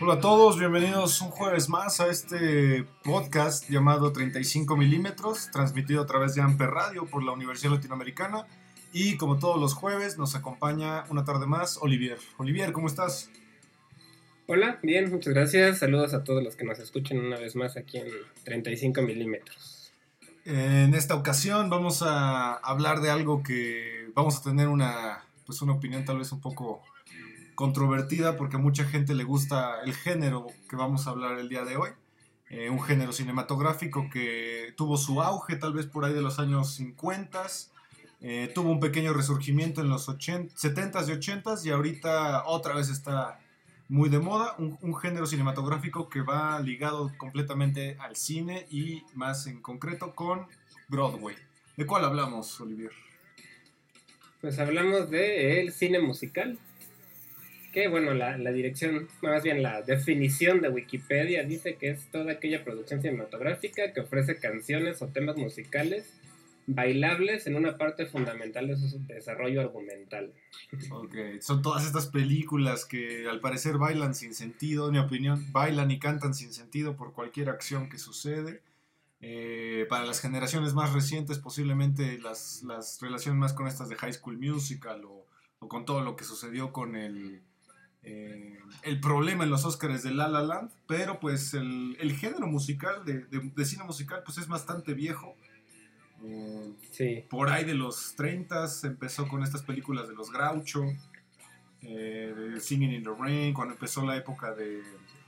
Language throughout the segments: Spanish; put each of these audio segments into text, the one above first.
Hola a todos, bienvenidos un jueves más a este podcast llamado 35 milímetros, transmitido a través de Amper Radio por la Universidad Latinoamericana. Y como todos los jueves, nos acompaña una tarde más Olivier. Olivier, ¿cómo estás? Hola, bien, muchas gracias. Saludos a todos los que nos escuchen una vez más aquí en 35 milímetros. En esta ocasión vamos a hablar de algo que vamos a tener una, pues una opinión tal vez un poco controvertida porque a mucha gente le gusta el género que vamos a hablar el día de hoy. Eh, un género cinematográfico que tuvo su auge tal vez por ahí de los años 50, eh, tuvo un pequeño resurgimiento en los 80, 70s y 80s y ahorita otra vez está muy de moda, un, género cinematográfico que va ligado completamente al cine y más en concreto con Broadway. ¿De cuál hablamos, Olivier? Pues hablamos de cine musical. Que bueno, la, la dirección, más bien la definición de Wikipedia dice que es toda aquella producción cinematográfica que ofrece canciones o temas musicales bailables en una parte fundamental de su desarrollo argumental. Ok, son todas estas películas que al parecer bailan sin sentido, en mi opinión, bailan y cantan sin sentido por cualquier acción que sucede. Eh, para las generaciones más recientes, posiblemente las, las relaciones más con estas de High School Musical o, con todo lo que sucedió con el, eh, el problema en los Oscars de La La Land, pero pues el, el género musical, de, de- de cine musical, pues es bastante viejo. Eh, Sí, por ahí de los 30 empezó con estas películas de los Groucho, eh, Singing in the Rain, cuando empezó la época de,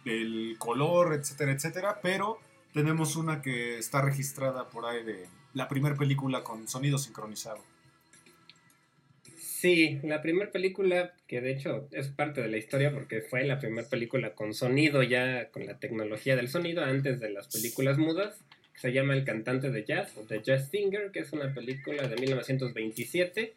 del color, etcétera, etcétera, pero tenemos una que está registrada por ahí de la primera película con sonido sincronizado. Sí, la primera película, que de hecho es parte de la historia porque fue la primera película con sonido ya, con la tecnología del sonido antes de las películas mudas, que se llama El cantante de jazz o The Jazz Singer, que es una película de 1927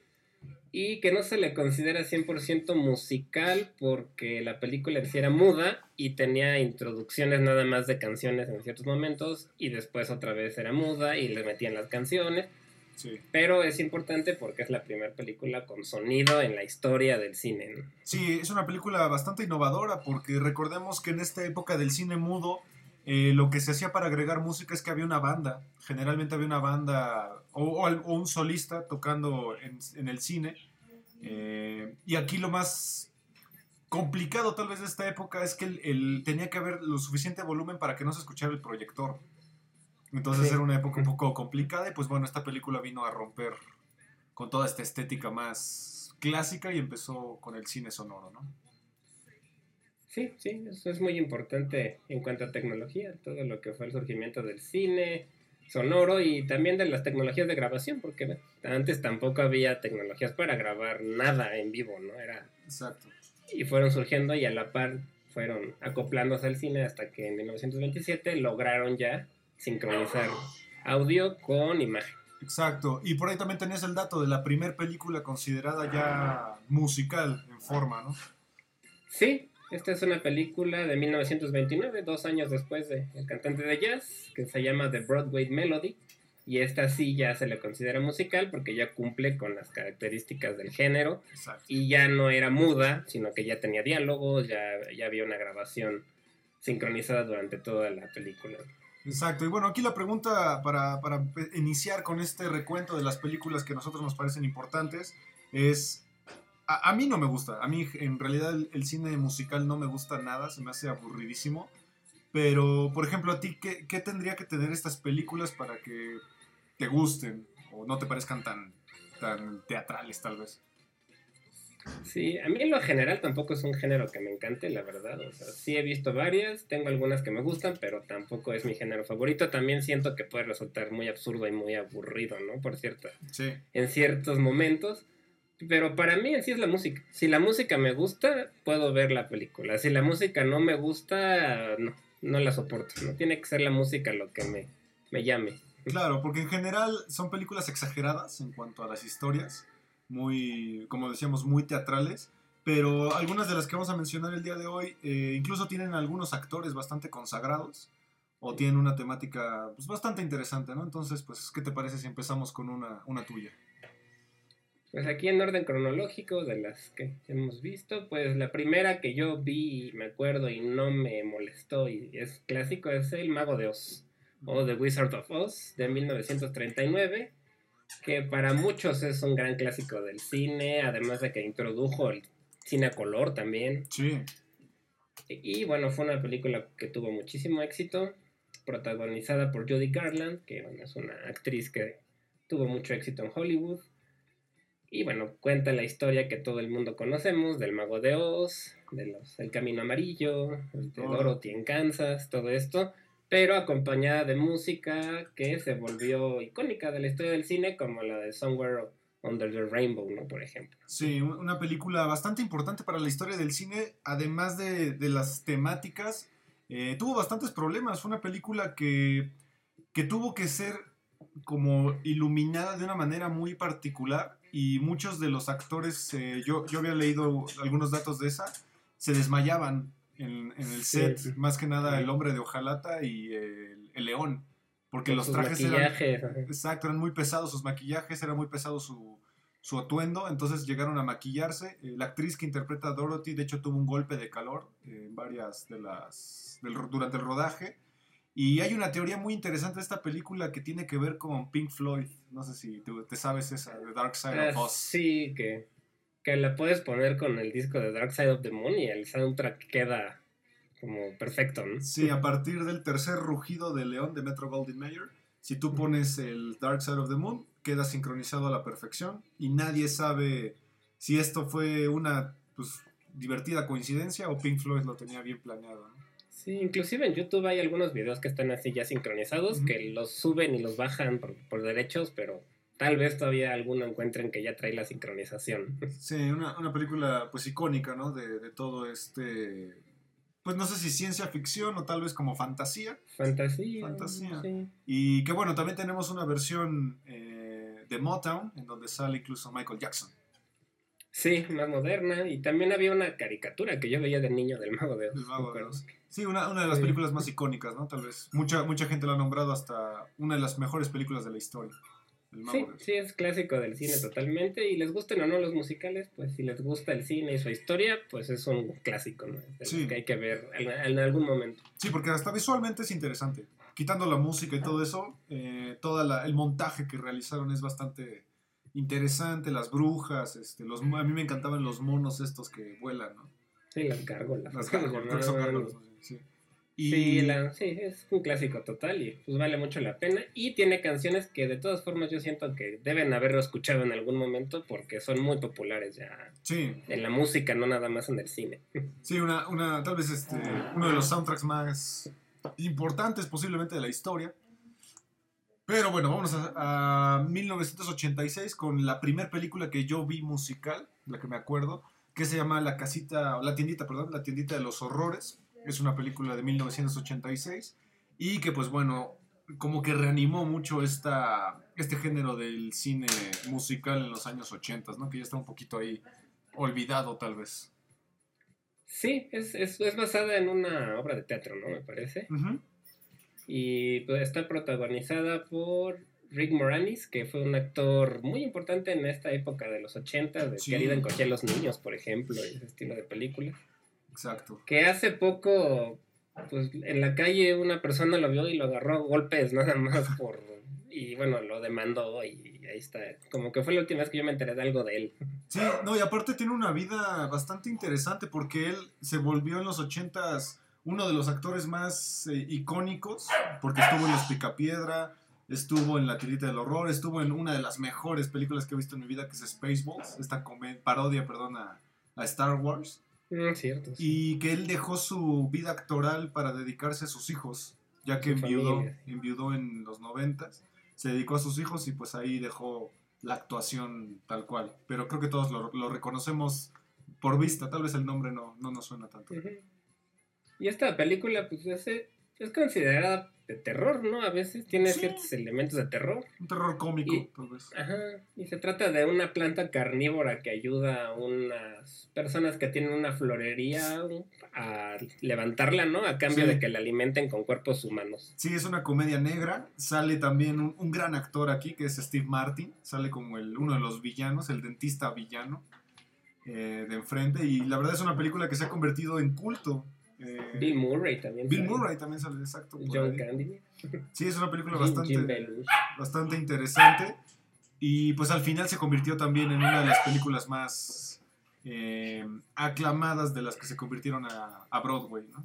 y que no se le considera 100% musical porque la película en sí era muda y tenía introducciones nada más de canciones en ciertos momentos y después otra vez era muda y le metían las canciones. Sí. Pero es importante porque es la primera película con sonido en la historia del cine. ¿no? Sí, es una película bastante innovadora porque recordemos que en esta época del cine mudo eh, lo que se hacía para agregar música es que había una banda, generalmente había una banda o, o al- o un solista tocando en, en el cine. eh, y aquí lo más complicado tal vez de esta época es que el, el- tenía que haber lo suficiente volumen para que no se escuchara el proyector. Entonces Sí. era una época un poco complicada y pues bueno, esta película vino a romper con toda esta estética más clásica y empezó con el cine sonoro, ¿no? Sí, sí, eso es muy importante en cuanto a tecnología, todo lo que fue el surgimiento del cine sonoro y también de las tecnologías de grabación, porque antes tampoco había tecnologías para grabar nada en vivo, ¿no? Era Exacto. y fueron surgiendo y a la par fueron acoplándose al cine hasta que en 1927 lograron ya sincronizar audio con imagen. Exacto. Y por ahí también tenías el dato de la primer película considerada ya musical en forma, ¿no? Sí, esta es una película de 1929, dos años después de El cantante de jazz, que se llama The Broadway Melody. Y esta sí ya se le considera musical porque ya cumple con las características del género Exacto. y ya no era muda, sino que ya tenía diálogos, ya, ya había una grabación sincronizada durante toda la película. Exacto. Y bueno, aquí la pregunta para, para iniciar con este recuento de las películas que a nosotros nos parecen importantes es, a, a mí no me gusta, a mí en realidad el, el cine musical no me gusta nada, se me hace aburridísimo. Pero, por ejemplo, a ti, ¿qué, qué tendría que tener estas películas para que te gusten o no te parezcan tan, tan teatrales, tal vez? Sí, a mí en lo general tampoco es un género que me encante, la verdad. O sea, sí he visto varias, tengo algunas que me gustan, pero tampoco es mi género favorito. También siento que puede resultar muy absurdo y muy aburrido, ¿no? Por cierto, Sí. en ciertos momentos. Pero para mí en sí es la música. Si la música me gusta, puedo ver la película. Si la música no me gusta, no, no la soporto. No tiene que ser la música lo que me, me llame. Claro, porque en general son películas exageradas en cuanto a las historias, muy, como decíamos, muy teatrales, pero algunas de las que vamos a mencionar el día de hoy eh, incluso tienen algunos actores bastante consagrados o tienen una temática pues, bastante interesante, ¿no? Entonces, pues, ¿qué te parece si empezamos con una, una tuya? Pues aquí en orden cronológico de las que hemos visto, pues la primera que yo vi y me acuerdo y no me molestó y es clásico es El Mago de Oz o The Wizard of Oz de 1939, que para muchos es un gran clásico del cine, además de que introdujo el cine a color también. Sí, Y, y, bueno, fue una película que tuvo muchísimo éxito, protagonizada por Judy Garland, que bueno, es una actriz que tuvo mucho éxito en Hollywood. Y bueno, cuenta la historia que todo el mundo conocemos del Mago de Oz, de los, El Camino Amarillo, de. Dorothy en Kansas, todo esto, pero acompañada de música que se volvió icónica de la historia del cine, como la de Somewhere Under the Rainbow, ¿no? Por ejemplo. sí, un- una película bastante importante para la historia del cine, además de, de las temáticas, eh, tuvo bastantes problemas. Fue una película que, que tuvo que ser como iluminada de una manera muy particular y muchos de los actores, eh, yo, yo había leído algunos datos de esa, se desmayaban en, en el Sí. set, más que nada el hombre de hojalata y el, el león, porque Con los trajes eran, maquillajes, exacto, eran muy pesados sus maquillajes, era muy pesado su, su atuendo, entonces llegaron a maquillarse. Eh, la actriz que interpreta a Dorothy, de hecho, tuvo un golpe de calor en varias de las del durante el rodaje. Y hay una teoría muy interesante de esta película que tiene que ver con Pink Floyd. No sé si tú te sabes esa, The Dark Side Ah, of Us. sí, que, que la puedes poner con el disco de Dark Side of the Moon y el soundtrack queda como perfecto, ¿no? Sí, a partir del tercer rugido de león de Metro Goldwyn Mayer, si tú pones el Dark Side of the Moon, queda sincronizado a la perfección y nadie sabe si esto fue una pues, divertida coincidencia o Pink Floyd lo tenía bien planeado. ¿no? Sí, inclusive en YouTube hay algunos videos que están así ya sincronizados, que los suben y los bajan por, por derechos, pero tal vez todavía alguno encuentren que ya trae la sincronización. Sí, una, una película pues icónica, ¿no? De, de todo este, pues no sé si ciencia ficción o tal vez como fantasía. Fantasía. Fantasía. sí. Y que bueno, también tenemos una versión eh, de Motown en donde sale incluso Michael Jackson. Sí, más moderna. Y también había una caricatura que yo veía de niño del Mago de Oz. El Mago ¿te de acuerdas? Oz. Sí, una, una de las películas más icónicas, ¿no? Tal vez. Mucha, mucha gente la ha nombrado hasta una de las mejores películas de la historia. El Mago Sí, de Oz. sí, es clásico del cine totalmente. Y les gusten o no los musicales, pues si les gusta el cine y su historia, pues es un clásico, ¿no? Es Sí. que hay que ver en, en algún momento. Sí, porque hasta visualmente es interesante. Quitando la música y todo eso, eh, todo el montaje que realizaron es bastante interesante. Las brujas, este, los, a mí me encantaban los monos estos que vuelan, ¿no? Sí, las gárgolas. Las ¿cómo se gárgolas, Sí, la- sí, es un clásico total y pues vale mucho la pena. Y tiene canciones que de todas formas yo siento que deben haberlo escuchado en algún momento porque son muy populares ya sí, en la música, no nada más en el cine. sí, una, una, tal vez este, uno de los soundtracks más importantes posiblemente de la historia. Pero bueno, vamos a, a 1986 con la primera película que yo vi musical, la que me acuerdo, que se llama La casita, la tiendita, perdón, La tiendita de los horrores. Es una película de 1986 y que pues bueno, como que reanimó mucho esta, este género del cine musical en los años 80, ¿no? Que ya está un poquito ahí olvidado tal vez. Sí, es, es, es basada en una obra de teatro, ¿no? Me parece. Ujú. Y pues, está protagonizada por Rick Moranis, que fue un actor muy importante en esta época de los 80, de Sí. Querida a los niños, por ejemplo, y ese estilo de películas. Exacto. Que hace poco, pues en la calle una persona lo vio y lo agarró a golpes nada más por... Y bueno, lo demandó y ahí está. Como que fue la última vez que yo me enteré de algo de él. Sí, no, y aparte tiene una vida bastante interesante porque él se volvió en los ochentas uno de los actores más eh, icónicos, porque estuvo en Los Picapiedra, estuvo en La Tirita del Horror, estuvo en una de las mejores películas que he visto en mi vida, que es Spaceballs, esta parodia, perdón, a, a Star Wars. Mm, cierto. sí. Y que él dejó su vida actoral para dedicarse a sus hijos, ya que enviudó, enviudó en los noventas. Se dedicó a sus hijos y pues ahí dejó la actuación tal cual. Pero creo que todos lo, lo reconocemos por vista, tal vez el nombre no, no nos suena tanto. Y esta película, pues, es, es considerada de terror, ¿no? A veces tiene Sí. ciertos elementos de terror. Un terror cómico, Y- tal vez. Ajá. Y se trata de una planta carnívora que ayuda a unas personas que tienen una florería a levantarla, ¿no? A cambio Sí. de que la alimenten con cuerpos humanos. Sí, es una comedia negra. Sale también un, un gran actor aquí, que es Steve Martin. Sale como el, uno de los villanos, el dentista villano eh, de enfrente. Y la verdad es una película que se ha convertido en culto. Eh, Bill Murray también. Bill sale. Murray también sale, exacto. John. Candy. Sí, es una película Jim- Jim bastante, bastante interesante. Y pues al final se convirtió también en una de las películas más eh, aclamadas de las que se convirtieron a, a Broadway, ¿no?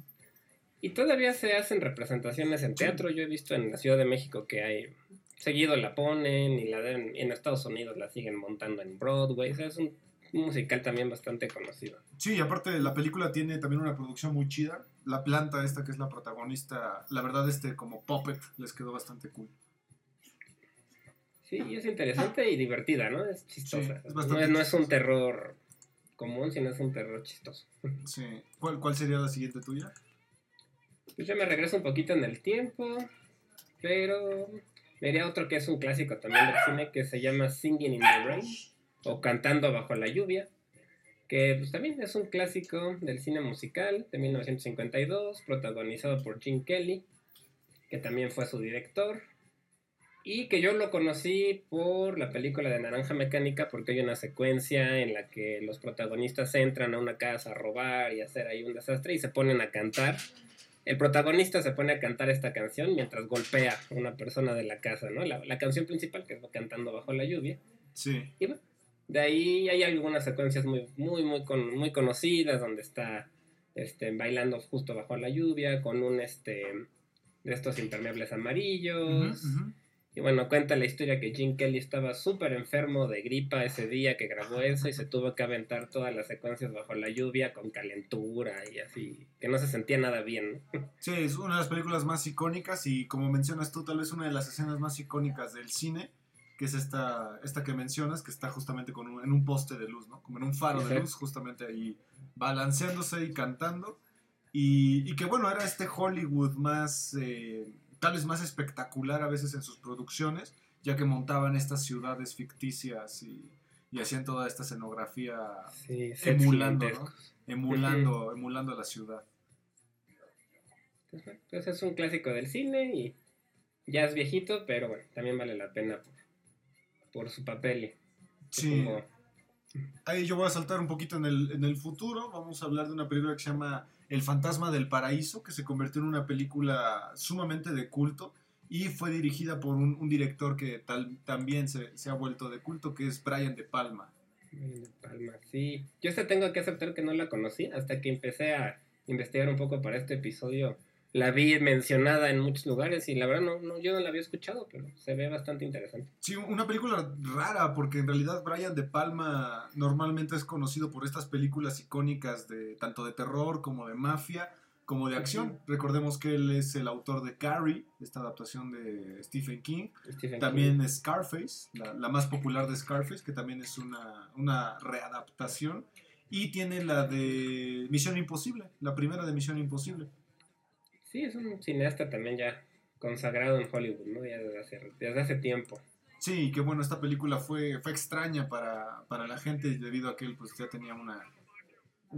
Y todavía se hacen representaciones en teatro. Yo he visto en la Ciudad de México que hay. Seguido la ponen y la den, en Estados Unidos la siguen montando en Broadway. O sea, es un musical también bastante conocido. Sí, y aparte la película tiene también una producción muy chida. La planta esta que es la protagonista, la verdad este como puppet les quedó bastante cool. Sí, y es interesante y divertida, ¿no? Es chistosa. Sí, es no, es, no es un terror común, sino es un terror chistoso. Sí. ¿Cuál, cuál sería la siguiente tuya? Pues yo me regreso un poquito en el tiempo, pero vería otro que es un clásico también del cine que se llama Singing in the Rain o Cantando bajo la lluvia, que pues, también es un clásico del cine musical de 1952, protagonizado por Gene Kelly, que también fue su director. Y que yo lo conocí por la película de Naranja Mecánica, porque hay una secuencia en la que los protagonistas entran a una casa a robar y hacer ahí un desastre y se ponen a cantar. El protagonista se pone a cantar esta canción mientras golpea a una persona de la casa, ¿no? La, la canción principal que va cantando bajo la lluvia. Sí. Y bueno, de ahí hay algunas secuencias muy, muy, muy, con- muy conocidas donde está este, bailando justo bajo la lluvia con un este de estos impermeables amarillos. Y bueno, cuenta la historia que Jim Kelly estaba súper enfermo de gripa ese día que grabó eso y se tuvo que aventar todas las secuencias bajo la lluvia con calentura y así, que no se sentía nada bien. Sí, es una de las películas más icónicas y como mencionas tú, tal vez una de las escenas más icónicas del cine, que es esta, esta que mencionas, que está justamente con un- en un poste de luz, ¿no? Como en un faro de luz, justamente ahí balanceándose y cantando. Y, y que bueno, era este Hollywood más, eh, tal vez más espectacular a veces en sus producciones, ya que montaban estas ciudades ficticias y, y hacían toda esta escenografía Sí, emulando, ¿no? Emulando, emulando la ciudad. Entonces, pues es un clásico del cine y ya es viejito, pero bueno, también vale la pena por, por su papel. y Sí. como- Ahí yo voy a saltar un poquito en el, en el futuro. Vamos a hablar de una película que se llama El fantasma del paraíso, que se convirtió en una película sumamente de culto y fue dirigida por un, un director que tal, también se, se ha vuelto de culto, que es Brian De Palma. Brian De Palma, sí. Yo esta tengo que aceptar que no la conocí hasta que empecé a investigar un poco para este episodio. La vi mencionada en muchos lugares y la verdad no, no, yo no la había escuchado, pero se ve bastante interesante. Sí, una película rara, porque en realidad Brian De Palma normalmente es conocido por estas películas icónicas de tanto de terror como de mafia, como de acción. Recordemos que él es el autor de Carrie, esta adaptación de Stephen King. Stephen También King. Scarface, la, la más popular de Scarface, que también es una, una readaptación. Y tiene la de Misión Imposible, la primera de Misión Imposible. Sí, es un cineasta también ya consagrado en Hollywood, ¿no? Ya desde hace, desde hace tiempo. Sí, que bueno, esta película fue, fue extraña para, para la gente debido a que él pues ya tenía una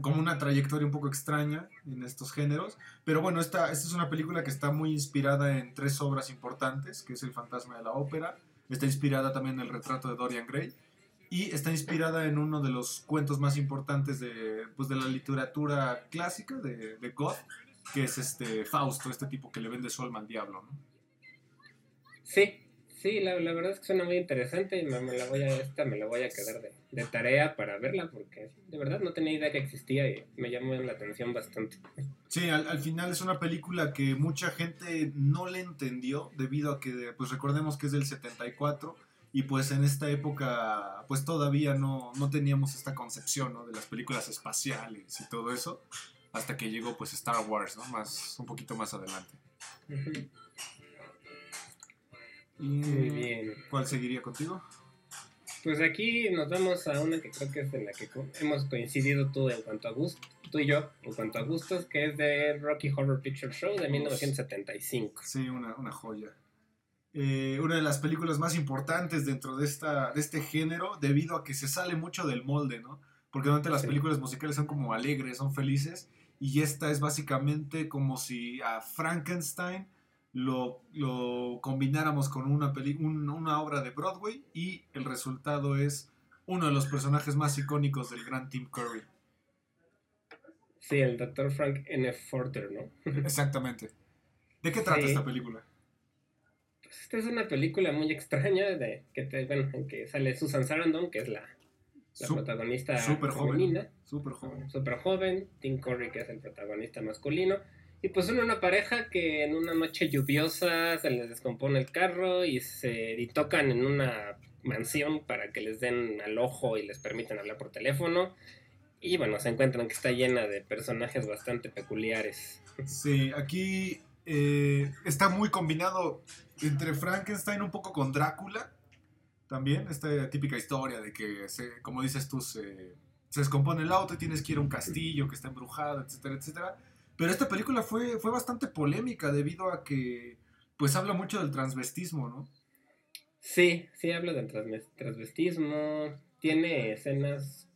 como una trayectoria un poco extraña en estos géneros. Pero bueno, esta, esta es una película que está muy inspirada en tres obras importantes, que es El fantasma de la ópera, está inspirada también en el retrato de Dorian Gray y está inspirada en uno de los cuentos más importantes de, pues, de la literatura clásica de, de Goethe, que es este Fausto, este tipo que le vende su alma al diablo. ¿no? Sí, Sí, la, la verdad es que suena muy interesante y me, me la voy a, esta me la voy a quedar de, de tarea para verla porque de verdad no tenía idea que existía y me llamó la atención bastante. Sí, al, al final es una película que mucha gente no le entendió debido a que, pues recordemos que es del 74 y pues en esta época pues todavía no, no teníamos esta concepción ¿no? de las películas espaciales y todo eso hasta que llegó pues Star Wars, ¿no? Más, un poquito más adelante. Y, Muy bien. ¿Cuál seguiría contigo? Pues aquí nos vamos a una que creo que es en la que co- hemos coincidido tú en cuanto a gusto, tú y yo en cuanto a gustos, que es de Rocky Horror Picture Show de 1975. Sí, una, una joya. Eh, una de las películas más importantes dentro de, esta, de este género, debido a que se sale mucho del molde, ¿no? Porque normalmente las Sí. películas musicales son como alegres, son felices, y esta es básicamente como si a Frankenstein lo, lo combináramos con una, peli- un- una obra de Broadway, y el resultado es uno de los personajes más icónicos del gran Tim Curry. Sí, el Dr. Frank N. Forter, ¿no? Exactamente. ¿De qué trata Sí. esta película? Pues esta es una película muy extraña de que te, bueno, en que sale Susan Sarandon, que es la, la Sup- protagonista joven. femenina. Súper joven. súper joven, Tim Curry que es el protagonista masculino, y pues son una pareja que en una noche lluviosa se les descompone el carro y se y tocan en una mansión para que les den al ojo y les permitan hablar por teléfono. Y bueno, se encuentran que está llena de personajes bastante peculiares. Sí, aquí eh, está muy combinado entre Frankenstein un poco con Drácula. También, esta típica historia de que, se, como dices tú, se, se descompone el auto y tienes que ir a un castillo que está embrujado, etcétera, etcétera. Pero esta película fue, fue bastante polémica debido a que, pues habla mucho del transvestismo, ¿no? Sí, sí habla del transvestismo, tiene escenas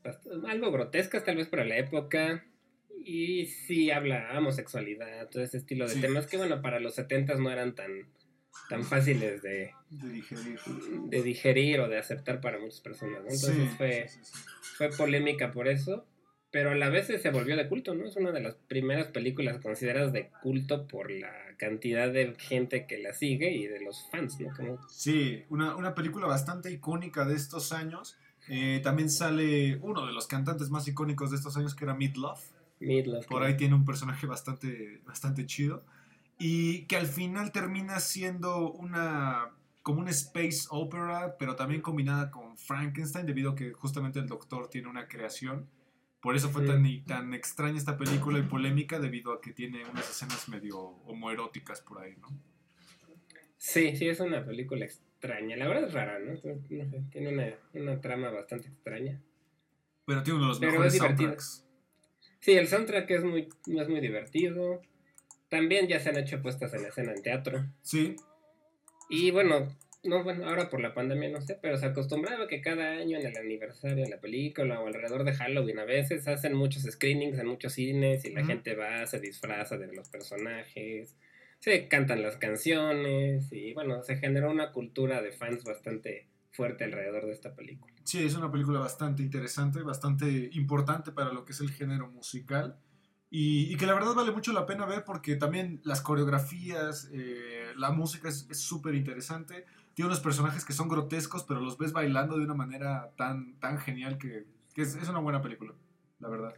algo grotescas tal vez para la época, y sí habla homosexualidad, todo ese estilo de Sí. temas que bueno, para los 70 no eran tan, tan fáciles de, De digerir. de digerir o de aceptar para muchas personas, ¿no? Entonces Sí, fue, sí, sí, sí. fue polémica por eso, pero a la vez se volvió de culto, ¿no? Es una de las primeras películas consideradas de culto por la cantidad de gente que la sigue y de los fans, ¿no? Como Sí, una, una película bastante icónica de estos años. Eh, también sale uno de los cantantes más icónicos de estos años, que era Meat Love. Midlove. Por ahí tiene un personaje bastante, bastante chido. Y que al final termina siendo una como una space opera, pero también combinada con Frankenstein, debido a que justamente el doctor tiene una creación. Por eso fue Sí. tan, tan extraña esta película y polémica, debido a que tiene unas escenas medio homoeróticas por ahí, ¿no? Sí, sí, es una película extraña. La verdad es rara, ¿no? No sé, tiene una, una trama bastante extraña. Pero tiene uno de los Pero mejores soundtracks. Sí, el soundtrack es muy, es muy divertido. También ya se han hecho puestas en escena en teatro. Sí, Y bueno, no, bueno, ahora por la pandemia no sé, pero se acostumbraba que cada año en el aniversario de la película o alrededor de Halloween a veces hacen muchos screenings en muchos cines y la Ujú. gente va, se disfraza de los personajes, se cantan las canciones y bueno, se generó una cultura de fans bastante fuerte alrededor de esta película. Sí, es una película bastante interesante, bastante importante para lo que es el género musical. Y, y que la verdad vale mucho la pena ver porque también las coreografías, eh, la música es súper interesante. Tiene unos personajes que son grotescos, pero los ves bailando de una manera tan, tan genial que, que es, es una buena película, la verdad.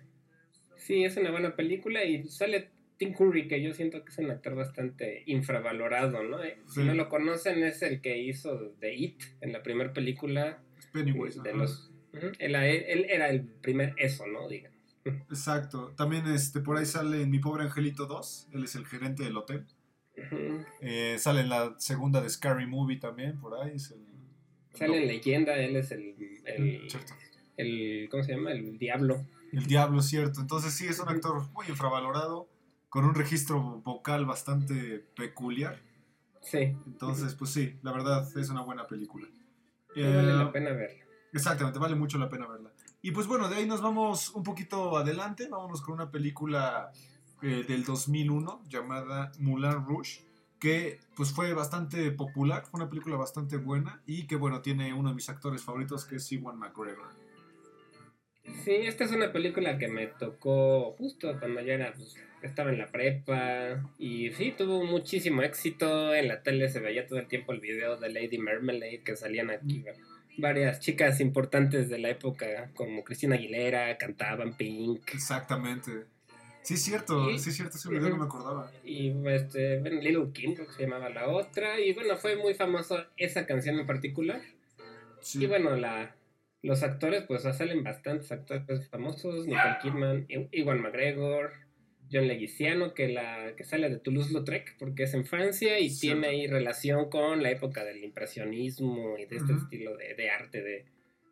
Sí, es una buena película y sale Tim Curry, que yo siento que es un actor bastante infravalorado, ¿no? Eh, Si no lo conocen, es el que hizo The It en la primera película Es Pennywise. de los... Él era el primer eso, ¿no? Digamos. Exacto. También este, por ahí sale en Mi Pobre Angelito 2, él es el gerente del hotel. Eh, sale en la segunda de Scary Movie también, por ahí. Es el, Sale en Leyenda, él es el, el, Cierto. el- ¿Cómo se llama? El diablo. El diablo, cierto. Entonces sí, es un actor muy infravalorado, con un registro vocal bastante peculiar. Sí, Entonces, pues sí, la verdad es una buena película. vale Eh, la pena verla. Exactamente, vale mucho la pena verla. Y pues bueno, de ahí nos vamos un poquito adelante, vámonos con una película eh, del 2001 llamada Moulin Rouge, que pues fue bastante popular, fue una película bastante buena y que bueno, tiene uno de mis actores favoritos que es Ewan McGregor. Sí, esta es una película que me tocó justo cuando yo era, pues, estaba en la prepa y sí, tuvo muchísimo éxito. En la tele se veía todo el tiempo el video de Lady Marmalade que salían aquí. Varias chicas importantes de la época, como Cristina Aguilera, cantaban Pink. Exactamente. Sí, es cierto, Y- sí, es cierto, ese video no me acordaba. Y este, bueno, Little Kim, creo que se llamaba la otra. Y bueno, fue muy famoso esa canción en particular. Sí. Y bueno, la, los actores, pues salen bastantes actores famosos: Nicole Kidman, Iwan McGregor, John Leguizamo, que, la, que sale de Toulouse-Lautrec, porque es en Francia y tiene ahí relación con la época del impresionismo y de este estilo de, de arte de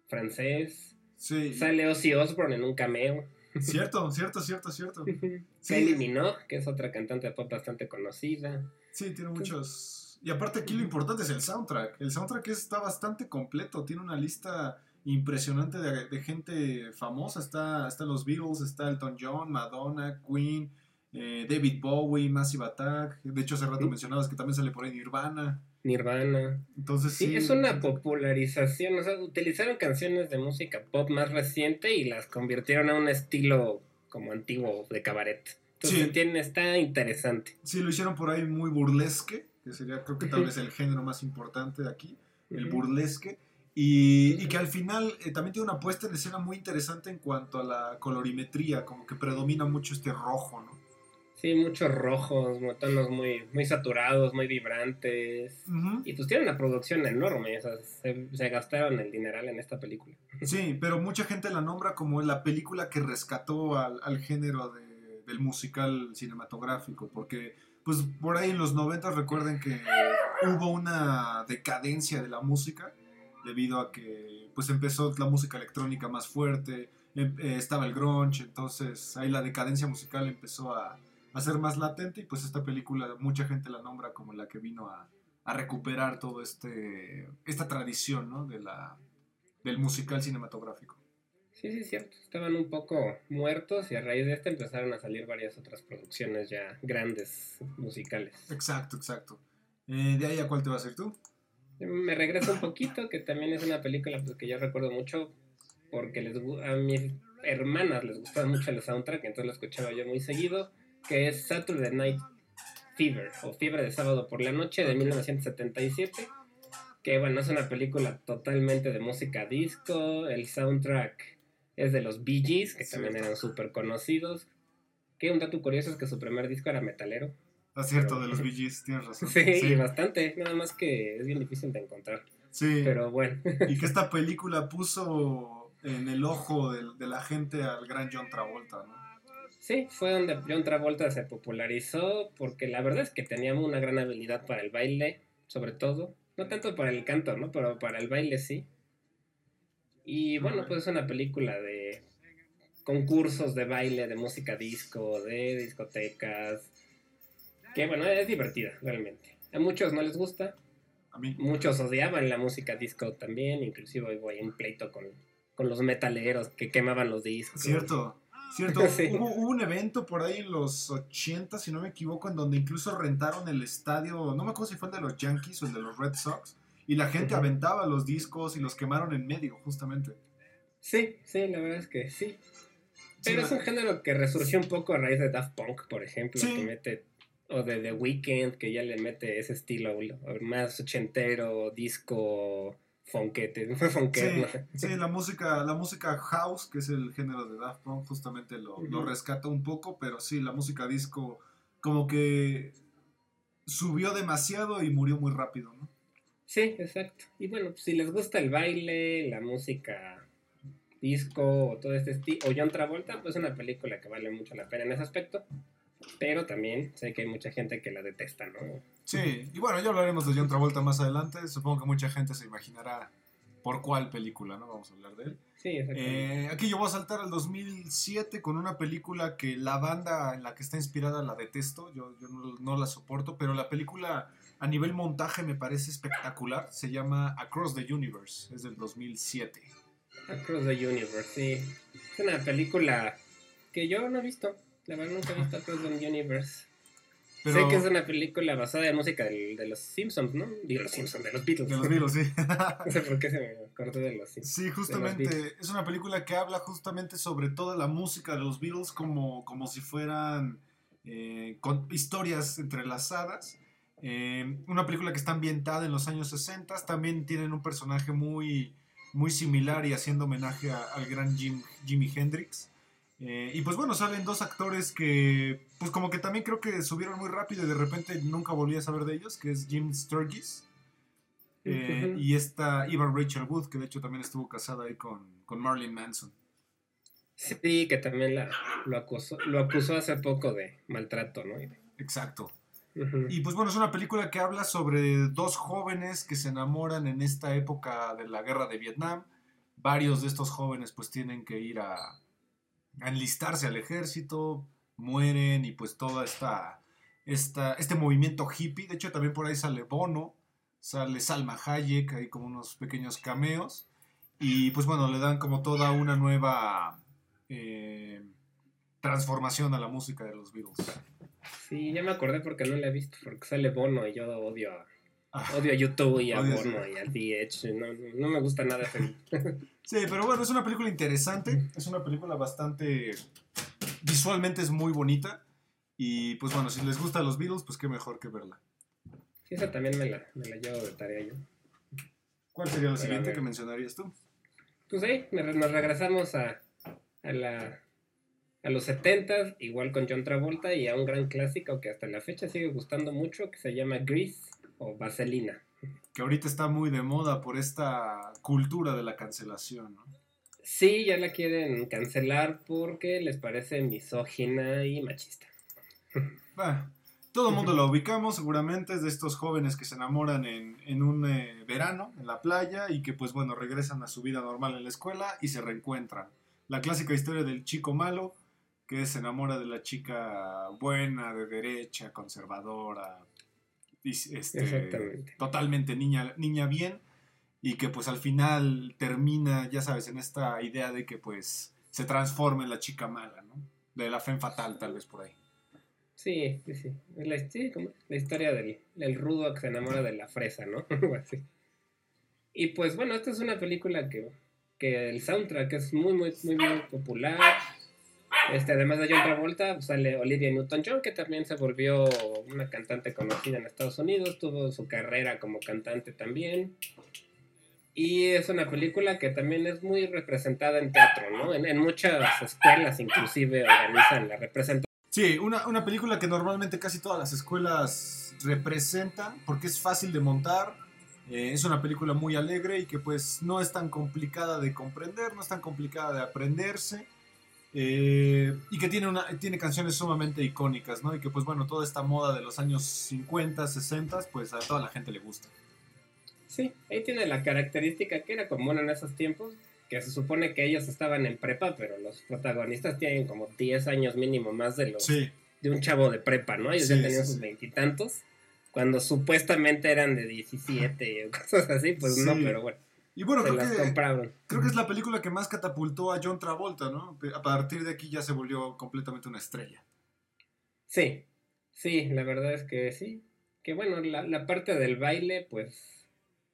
francés. Sí, Sale Ozzy Osbourne en un cameo. cierto, cierto, cierto, cierto. Sí. Kylie Minogue, que es otra cantante de pop bastante conocida. Sí, tiene muchos. Y aparte aquí lo importante es el soundtrack. El soundtrack está bastante completo. Tiene una lista impresionante de, de gente famosa. Está, están los Beatles, está Elton John, Madonna, Queen, eh, David Bowie, Massive Attack. De hecho, hace rato Sí. mencionabas que también sale por ahí Nirvana. Nirvana. Entonces sí. Sí, es una popularización, o sea, utilizaron canciones de música pop más reciente y las convirtieron a un estilo como antiguo de cabaret. Entonces Sí. tiene, está interesante. Sí, lo hicieron por ahí muy burlesque, que sería creo que tal vez el género más importante de aquí. el burlesque. Y, y que al final eh, también tiene una puesta en escena muy interesante en cuanto a la colorimetría, como que predomina mucho este rojo, ¿no? Sí, muchos rojos, tonos muy, muy saturados, muy vibrantes. Y pues tiene una producción enorme, o sea, se, se gastaron el dineral en esta película. Sí, pero mucha gente la nombra como la película que rescató al, al género de- del musical cinematográfico, porque pues por ahí en los 90 recuerden que hubo una decadencia de la música debido a que pues empezó la música electrónica más fuerte, em- eh, estaba el grunge, entonces ahí la decadencia musical empezó a, a ser más latente y pues esta película mucha gente la nombra como la que vino a, a recuperar todo este esta tradición, ¿no? de la del musical cinematográfico. Sí, sí, cierto. Estaban un poco muertos y a raíz de esta empezaron a salir varias otras producciones ya grandes musicales. Exacto, exacto. Eh, de ahí a cuál te vas a ir tú? Me regreso un poquito, que también es una película pues, que yo recuerdo mucho porque les, a mis hermanas les gustaba mucho el soundtrack, entonces lo escuchaba yo muy seguido, que es Saturday Night Fever, o Fiebre de Sábado por la Noche de 1977, que bueno, es una película totalmente de música disco, el soundtrack es de los Bee Gees, que también eran súper conocidos, que un dato curioso es que su primer disco era metalero. Acierto Pero- de los Gees, tienes razón. Sí, sí. bastante, nada más que es bien difícil de encontrar, sí. pero bueno. Y que esta película puso en el ojo del- de, la gente al gran John Travolta, ¿no? Sí, fue donde John Travolta se popularizó porque la verdad es que tenía una gran habilidad para el baile, sobre todo. No tanto para el canto, ¿no? Pero para el baile sí. Y bueno, pues es una película de concursos de baile, de música disco, de discotecas. Que bueno, es divertida, realmente. A muchos no les gusta, A mí. muchos odiaban la música disco también, inclusive hubo ahí un pleito con, con los metaleros que quemaban los discos. Cierto, cierto. Sí. Hubo, hubo un evento por ahí en los 80, si no me equivoco, en donde incluso rentaron el estadio, no me acuerdo si fue el de los Yankees o el de los Red Sox, y la gente aventaba los discos y los quemaron en medio, justamente. Sí, sí, la verdad es que sí. Pero Sí, es un género que resurgió un poco a raíz de Daft Punk, por ejemplo, Sí. que mete, o de The Weeknd, que ya le mete ese estilo más ochentero, disco, funkete, funkero, Sí, sí, la música, la música house, que es el género de Daft Punk, justamente lo, lo Ujú. rescata un poco, pero sí, la música disco como que subió demasiado y murió muy rápido, ¿no? Sí, exacto. Y bueno, pues, si les gusta el baile, la música disco o todo este estilo, o John Travolta, pues es una película que vale mucho la pena en ese aspecto. Pero también sé que hay mucha gente que la detesta, ¿no? Sí, y bueno, ya hablaremos de John Travolta más adelante, supongo que mucha gente se imaginará por cuál película, ¿no? Vamos a hablar de él. Sí, exactamente. Eh, aquí yo voy a saltar al 2007 con una película que la banda en la que está inspirada la detesto, yo, yo no, no la soporto, pero la película a nivel montaje me parece espectacular, se llama Across the Universe, es del 2007. Across the Universe, sí. Es una película que yo no he visto. La verdad nunca he visto Across the Universe. Pero Sé que es una película basada en música del- de los Simpsons, ¿no? Digo los Simpsons, de los Beatles. de los Beatles, sí. No sé por qué se me... acordé de los Sí, justamente, es una película que habla justamente sobre toda la música de los Beatles como, como si fueran eh, con historias entrelazadas. Eh, una película que está ambientada en los años 60, también tienen un personaje muy, muy similar y haciendo homenaje a- al gran Jim, Jimi Hendrix. Eh, y pues bueno, salen dos actores que, pues como que también creo que subieron muy rápido y de repente nunca volví a saber de ellos, que es Jim Sturgis eh, y esta Eva Rachel Wood, que de hecho también estuvo casada ahí con, con Marilyn Manson. Sí, que también la, lo, acusó, lo acusó hace poco de maltrato, ¿no? Exacto. Y pues bueno, es una película que habla sobre dos jóvenes que se enamoran en esta época de la guerra de Vietnam. Varios de estos jóvenes pues tienen que ir a, a enlistarse al ejército, mueren y pues toda esta, esta, este movimiento hippie. De hecho también por ahí sale Bono, sale Salma Hayek, hay como unos pequeños cameos. Y pues bueno, le dan como toda una nueva eh, transformación a la música de los Beatles. Sí, ya me acordé porque no la he visto, porque sale Bono y yo odio a. odio a YouTube y a Odias- Bono y a DH. No, no, no me gusta nada. Sí, pero bueno, es una película interesante. Es una película bastante. Visualmente es muy bonita. Y pues bueno, si les gustan los Beatles, pues qué mejor que verla. Sí, esa también me la, me la llevo de tarea yo. ¿Cuál sería la siguiente que mencionarías tú? Pues re- nos regresamos a, a, la, a los 70 igual con John Travolta y a un gran clásico que hasta la fecha sigue gustando mucho, que se llama Grease o Vaselina. Que ahorita está muy de moda por esta cultura de la cancelación, ¿no? Sí, ya la quieren cancelar porque les parece misógina y machista. Bueno, todo el mundo la ubicamos, seguramente, es de estos jóvenes que se enamoran en, en un eh, verano, en la playa, y que pues bueno, regresan a su vida normal en la escuela y se reencuentran. La clásica historia del chico malo que se enamora de la chica buena, de derecha, conservadora, este, Exactamente. totalmente niña, niña bien, y que pues al final termina, ya sabes, en esta idea de que pues se transforma en la chica mala, ¿no? De la fe fatal, tal vez por ahí. Sí, sí, sí. La, sí, como la historia del, del rudo que se enamora de la fresa, ¿no? Algo así. Y pues bueno, esta es una película que, que el soundtrack es muy, muy, muy, muy popular. Este, además de John Travolta, sale Olivia Newton-John, que también se volvió una cantante conocida en Estados Unidos, tuvo su carrera como cantante también. Y es una película que también es muy representada en teatro, ¿no? En, en muchas escuelas inclusive organizan la representación. Sí, una, una película que normalmente casi todas las escuelas representan porque es fácil de montar, eh, es una película muy alegre y que pues no es tan complicada de comprender, no es tan complicada de aprenderse eh, y que tiene, una, tiene canciones sumamente icónicas, ¿no? Y que pues bueno, toda esta moda de los años 50, 60, pues a toda la gente le gusta. Sí, ahí tiene la característica que era común en esos tiempos, que se supone que ellos estaban en prepa, pero los protagonistas tienen como 10 años mínimo más de los Sí, de un chavo de prepa, ¿no? Ellos Sí, ya tenían sí, sus veintitantos, cuando supuestamente eran de 17 o cosas así, pues no, pero bueno, y bueno, creo que, creo que es la película que más catapultó a John Travolta, ¿no? A partir de aquí ya se volvió completamente una estrella. Sí, sí, la verdad es que sí. Que bueno, la, la parte del baile, pues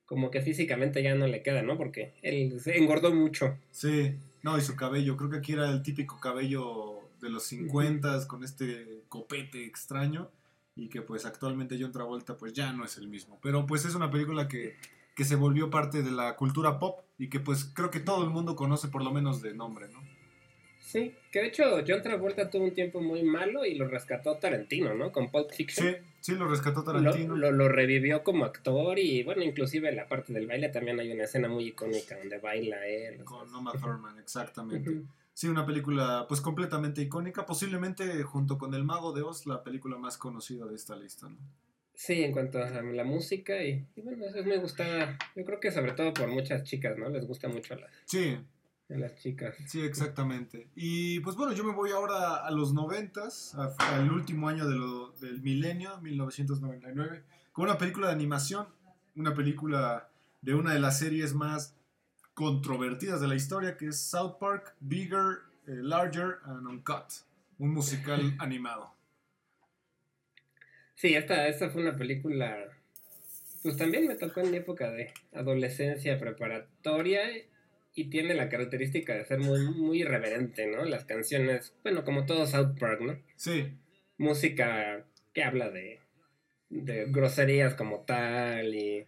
como que físicamente ya no le queda, ¿no? Porque él se engordó mucho. Sí, no, y su cabello, creo que aquí era el típico cabello de los 50 con este copete extraño y que pues actualmente John Travolta pues ya no es el mismo. Pero pues es una película que, que se volvió parte de la cultura pop y que pues creo que todo el mundo conoce por lo menos de nombre, ¿no? Sí, que de hecho John Travolta tuvo un tiempo muy malo y lo rescató Tarantino, ¿no? Con Pulp Fiction. Sí, sí, lo rescató Tarantino. lo, lo revivió como actor y bueno, inclusive en la parte del baile también hay una escena muy icónica donde baila él. Con Uma Thurman, exactamente. Sí, una película pues completamente icónica, posiblemente junto con El Mago de Oz, la película más conocida de esta lista, ¿no? Sí, en cuanto a la música y, y bueno, eso me gusta, yo creo que sobre todo por muchas chicas, ¿no? Les gusta mucho a las, Sí, a las chicas. Sí, exactamente. Y pues bueno, yo me voy ahora a los noventas, al último año de lo- del milenio, 1999, con una película de animación, una película de una de las series más controvertidas de la historia, que es South Park, Bigger, eh, Larger and Uncut, un musical animado. Sí, esta, esta fue una película pues también me tocó en mi época de adolescencia preparatoria y tiene la característica de ser muy, muy irreverente, ¿no? Las canciones, bueno, como todo South Park, ¿no? Sí, Música que habla de, de groserías como tal y...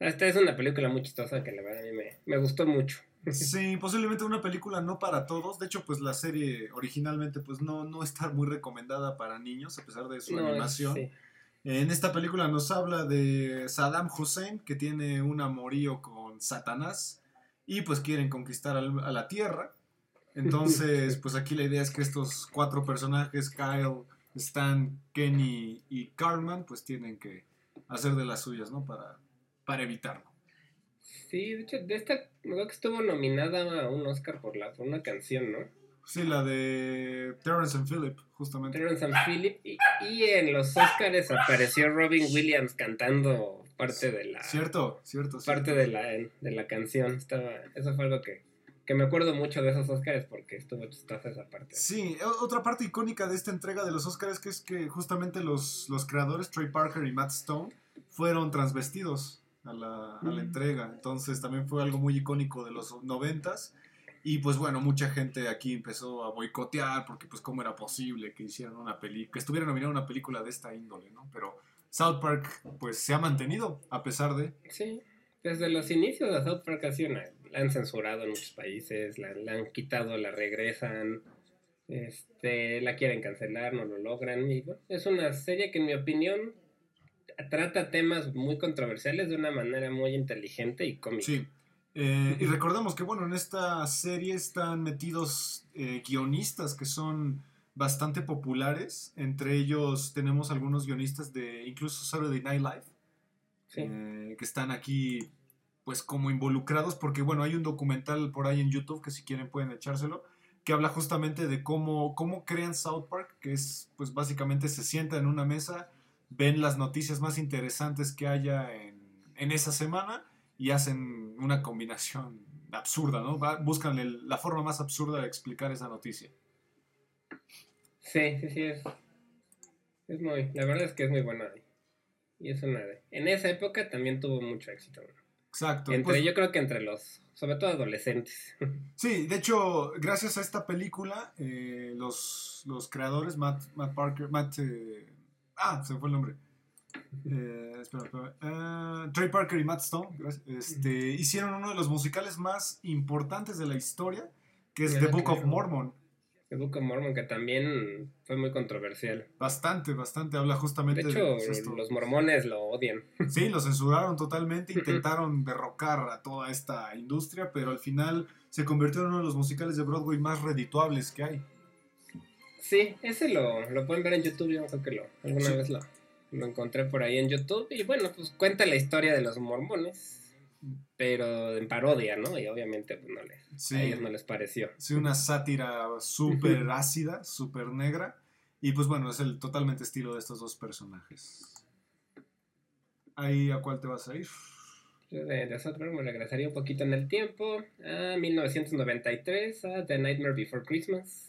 Esta es una película muy chistosa que la verdad a mí me, me gustó mucho. sí, posiblemente una película no para todos. De hecho, pues la serie originalmente pues no, no está muy recomendada para niños, a pesar de su No, animación. sí. En esta película nos habla de Saddam Hussein, que tiene un amorío con Satanás y pues quieren conquistar a la Tierra. Entonces, pues aquí la idea es que estos cuatro personajes, Kyle, Stan, Kenny y Cartman, pues tienen que hacer de las suyas, ¿no? Para, para evitarlo. Sí, de hecho, de esta, acuerdo que estuvo nominada a un Oscar por, la, por una canción, ¿no? Sí, la de Terrence and Phillip, justamente. Terrence and Phillip. Y, y en los Oscars apareció Robin Williams cantando parte de la, Cierto, cierto. parte cierto. de la, de la canción. Estaba, eso fue algo que, que me acuerdo mucho de esos Oscars porque estuvo chistosa esa parte. Sí, otra parte icónica de esta entrega de los Oscars que es que justamente los, los creadores, Trey Parker y Matt Stone, fueron transvestidos a la, a la Mm. entrega. Entonces también fue algo muy icónico de los noventas. Y pues bueno, mucha gente aquí empezó a boicotear porque pues cómo era posible que hicieran una película, que estuviera nominada una película de esta índole, ¿no? Pero South Park pues se ha mantenido a pesar de... Sí, desde los inicios de South Park ha sido una- la han censurado en muchos países, la, la han quitado, la regresan, este, la quieren cancelar, no lo logran. Y bueno, es una serie que en mi opinión trata temas muy controversiales de una manera muy inteligente y cómica. Sí. Eh, y recordemos que, bueno, en esta serie están metidos eh, guionistas que son bastante populares. Entre ellos tenemos algunos guionistas de incluso Saturday Night Live, Sí. eh, que están aquí, pues, como involucrados, porque, bueno, hay un documental por ahí en YouTube que si quieren pueden echárselo, que habla justamente de cómo, cómo crean South Park, que es, pues, básicamente se sientan en una mesa, ven las noticias más interesantes que haya en, en esa semana y hacen una combinación absurda, ¿no? Buscan el- la forma más absurda de explicar esa noticia. Sí, sí, sí, es, es muy, la verdad es que es muy buena. Y es una de, en esa época también tuvo mucho éxito. ¿no? Exacto. Entre, pues- yo creo que entre los, sobre todo adolescentes. Sí, de hecho, gracias a esta película, eh, los, los creadores, Matt, Matt Parker, Matt... eh, ah, se me fue el nombre. Eh, espera, espera. Ah, Trey Parker y Matt Stone este, hicieron uno de los musicales más importantes de la historia, que es The Book of. Mormon. The Book of Mormon, que también fue muy controversial. Bastante, bastante, habla justamente De de hecho, pues, esto. los mormones lo odian. Sí, lo censuraron totalmente, intentaron derrocar a toda esta industria, pero al final se convirtió en uno de los musicales de Broadway más redituables que hay. Sí, ese lo, lo pueden ver en YouTube, yo creo que lo, alguna Sí. vez lo, lo encontré por ahí en YouTube. Y bueno, pues cuenta la historia de los mormones, pero en parodia, ¿no? Y obviamente pues, no les, Sí. a ellos no les pareció. Sí, una sátira súper ácida, súper negra. Y pues bueno, es el totalmente estilo de estos dos personajes. ¿Ahí a cuál te vas a ir? Yo de, de me regresaría un poquito en el tiempo, a 1993, a The Nightmare Before Christmas,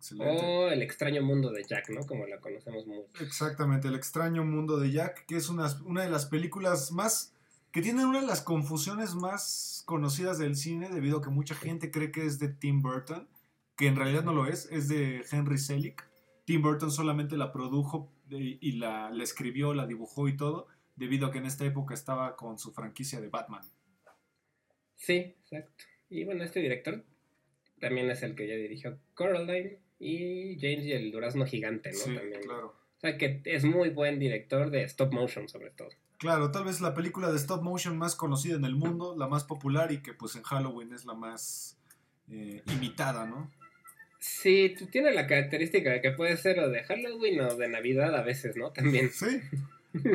Excelente. o El extraño mundo de Jack, ¿no? Como la conocemos mucho. Exactamente, El extraño mundo de Jack, que es una, una de las películas más... que tiene una de las confusiones más conocidas del cine, debido a que mucha gente cree que es de Tim Burton, que en realidad no lo es, es de Henry Selick. Tim Burton solamente la produjo y la, la escribió, la dibujó y todo, debido a que en esta época estaba con su franquicia de Batman. Sí, exacto. Y bueno, este director también es el que ya dirigió Coraline y James y el Durazno Gigante, ¿no? Sí, también. claro. O sea que es muy buen director de stop motion, sobre todo. Claro, tal vez la película de stop motion más conocida en el mundo, la más popular y que pues en Halloween es la más eh, imitada, ¿no? Sí, tiene la característica de que puede ser o de Halloween o de Navidad a veces, ¿no? También. Sí,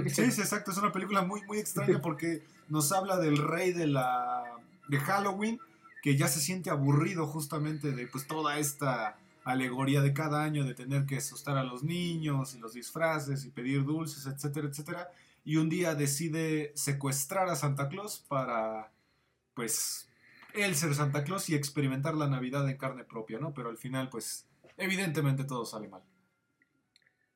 sí, sí, exacto. Es una película muy, muy extraña porque nos habla del rey de la de Halloween que ya se siente aburrido justamente de pues toda esta alegoría de cada año de tener que asustar a los niños y los disfraces y pedir dulces, etcétera, etcétera. Y un día decide secuestrar a Santa Claus para pues él ser Santa Claus y experimentar la Navidad en carne propia, ¿no? Pero al final pues evidentemente todo sale mal.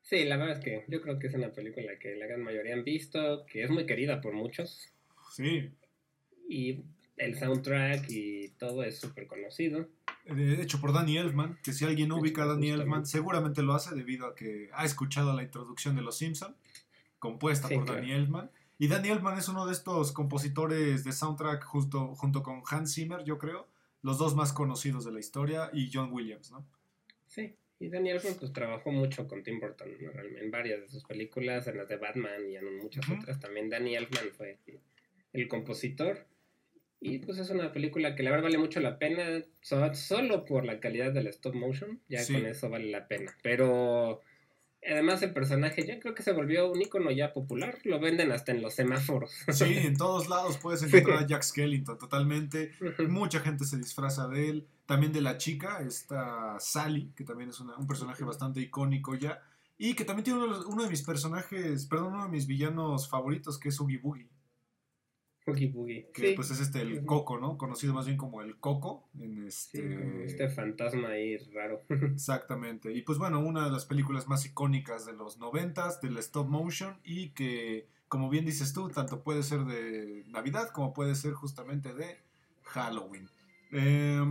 Sí, la verdad es que yo creo que es una película que la gran mayoría han visto, que es muy querida por muchos. Sí. Y el soundtrack y todo es súper conocido. De hecho, por Danny Elfman, que si alguien ubica a Danny. Elfman, seguramente lo hace debido a que ha escuchado la introducción de Los Simpson, compuesta Sí, por claro. Danny Elfman. Y Danny Elfman es uno de estos compositores de soundtrack justo, junto con Hans Zimmer, yo creo, los dos más conocidos de la historia, y John Williams, ¿no? Sí, y Daniel Elfman pues trabajó mucho con Tim Burton, ¿no? En varias de sus películas, en las de Batman y en muchas Ujú. otras. También Danny Elfman fue el compositor. Y pues es una película que la verdad vale mucho la pena, so- solo por la calidad del stop motion, ya Sí. con eso vale la pena. Pero además el personaje ya creo que se volvió un icono ya popular, lo venden hasta en los semáforos. Sí, en todos lados puedes encontrar a Jack Skellington totalmente. Mucha gente se disfraza de él. También de la chica, esta Sally, que también es una- un personaje bastante icónico ya. Y que también tiene uno, de los- uno de mis personajes, perdón, uno de mis villanos favoritos, que es Oogie Boogie. Boogie. Que Sí, pues es este, el. Coco, ¿no? Conocido más bien como el Coco. En sí, este... como este fantasma ahí raro. Exactamente. Y pues bueno, una de las películas más icónicas de los noventas, del stop motion, y que, como bien dices tú, tanto puede ser de Navidad como puede ser justamente de Halloween. Eh,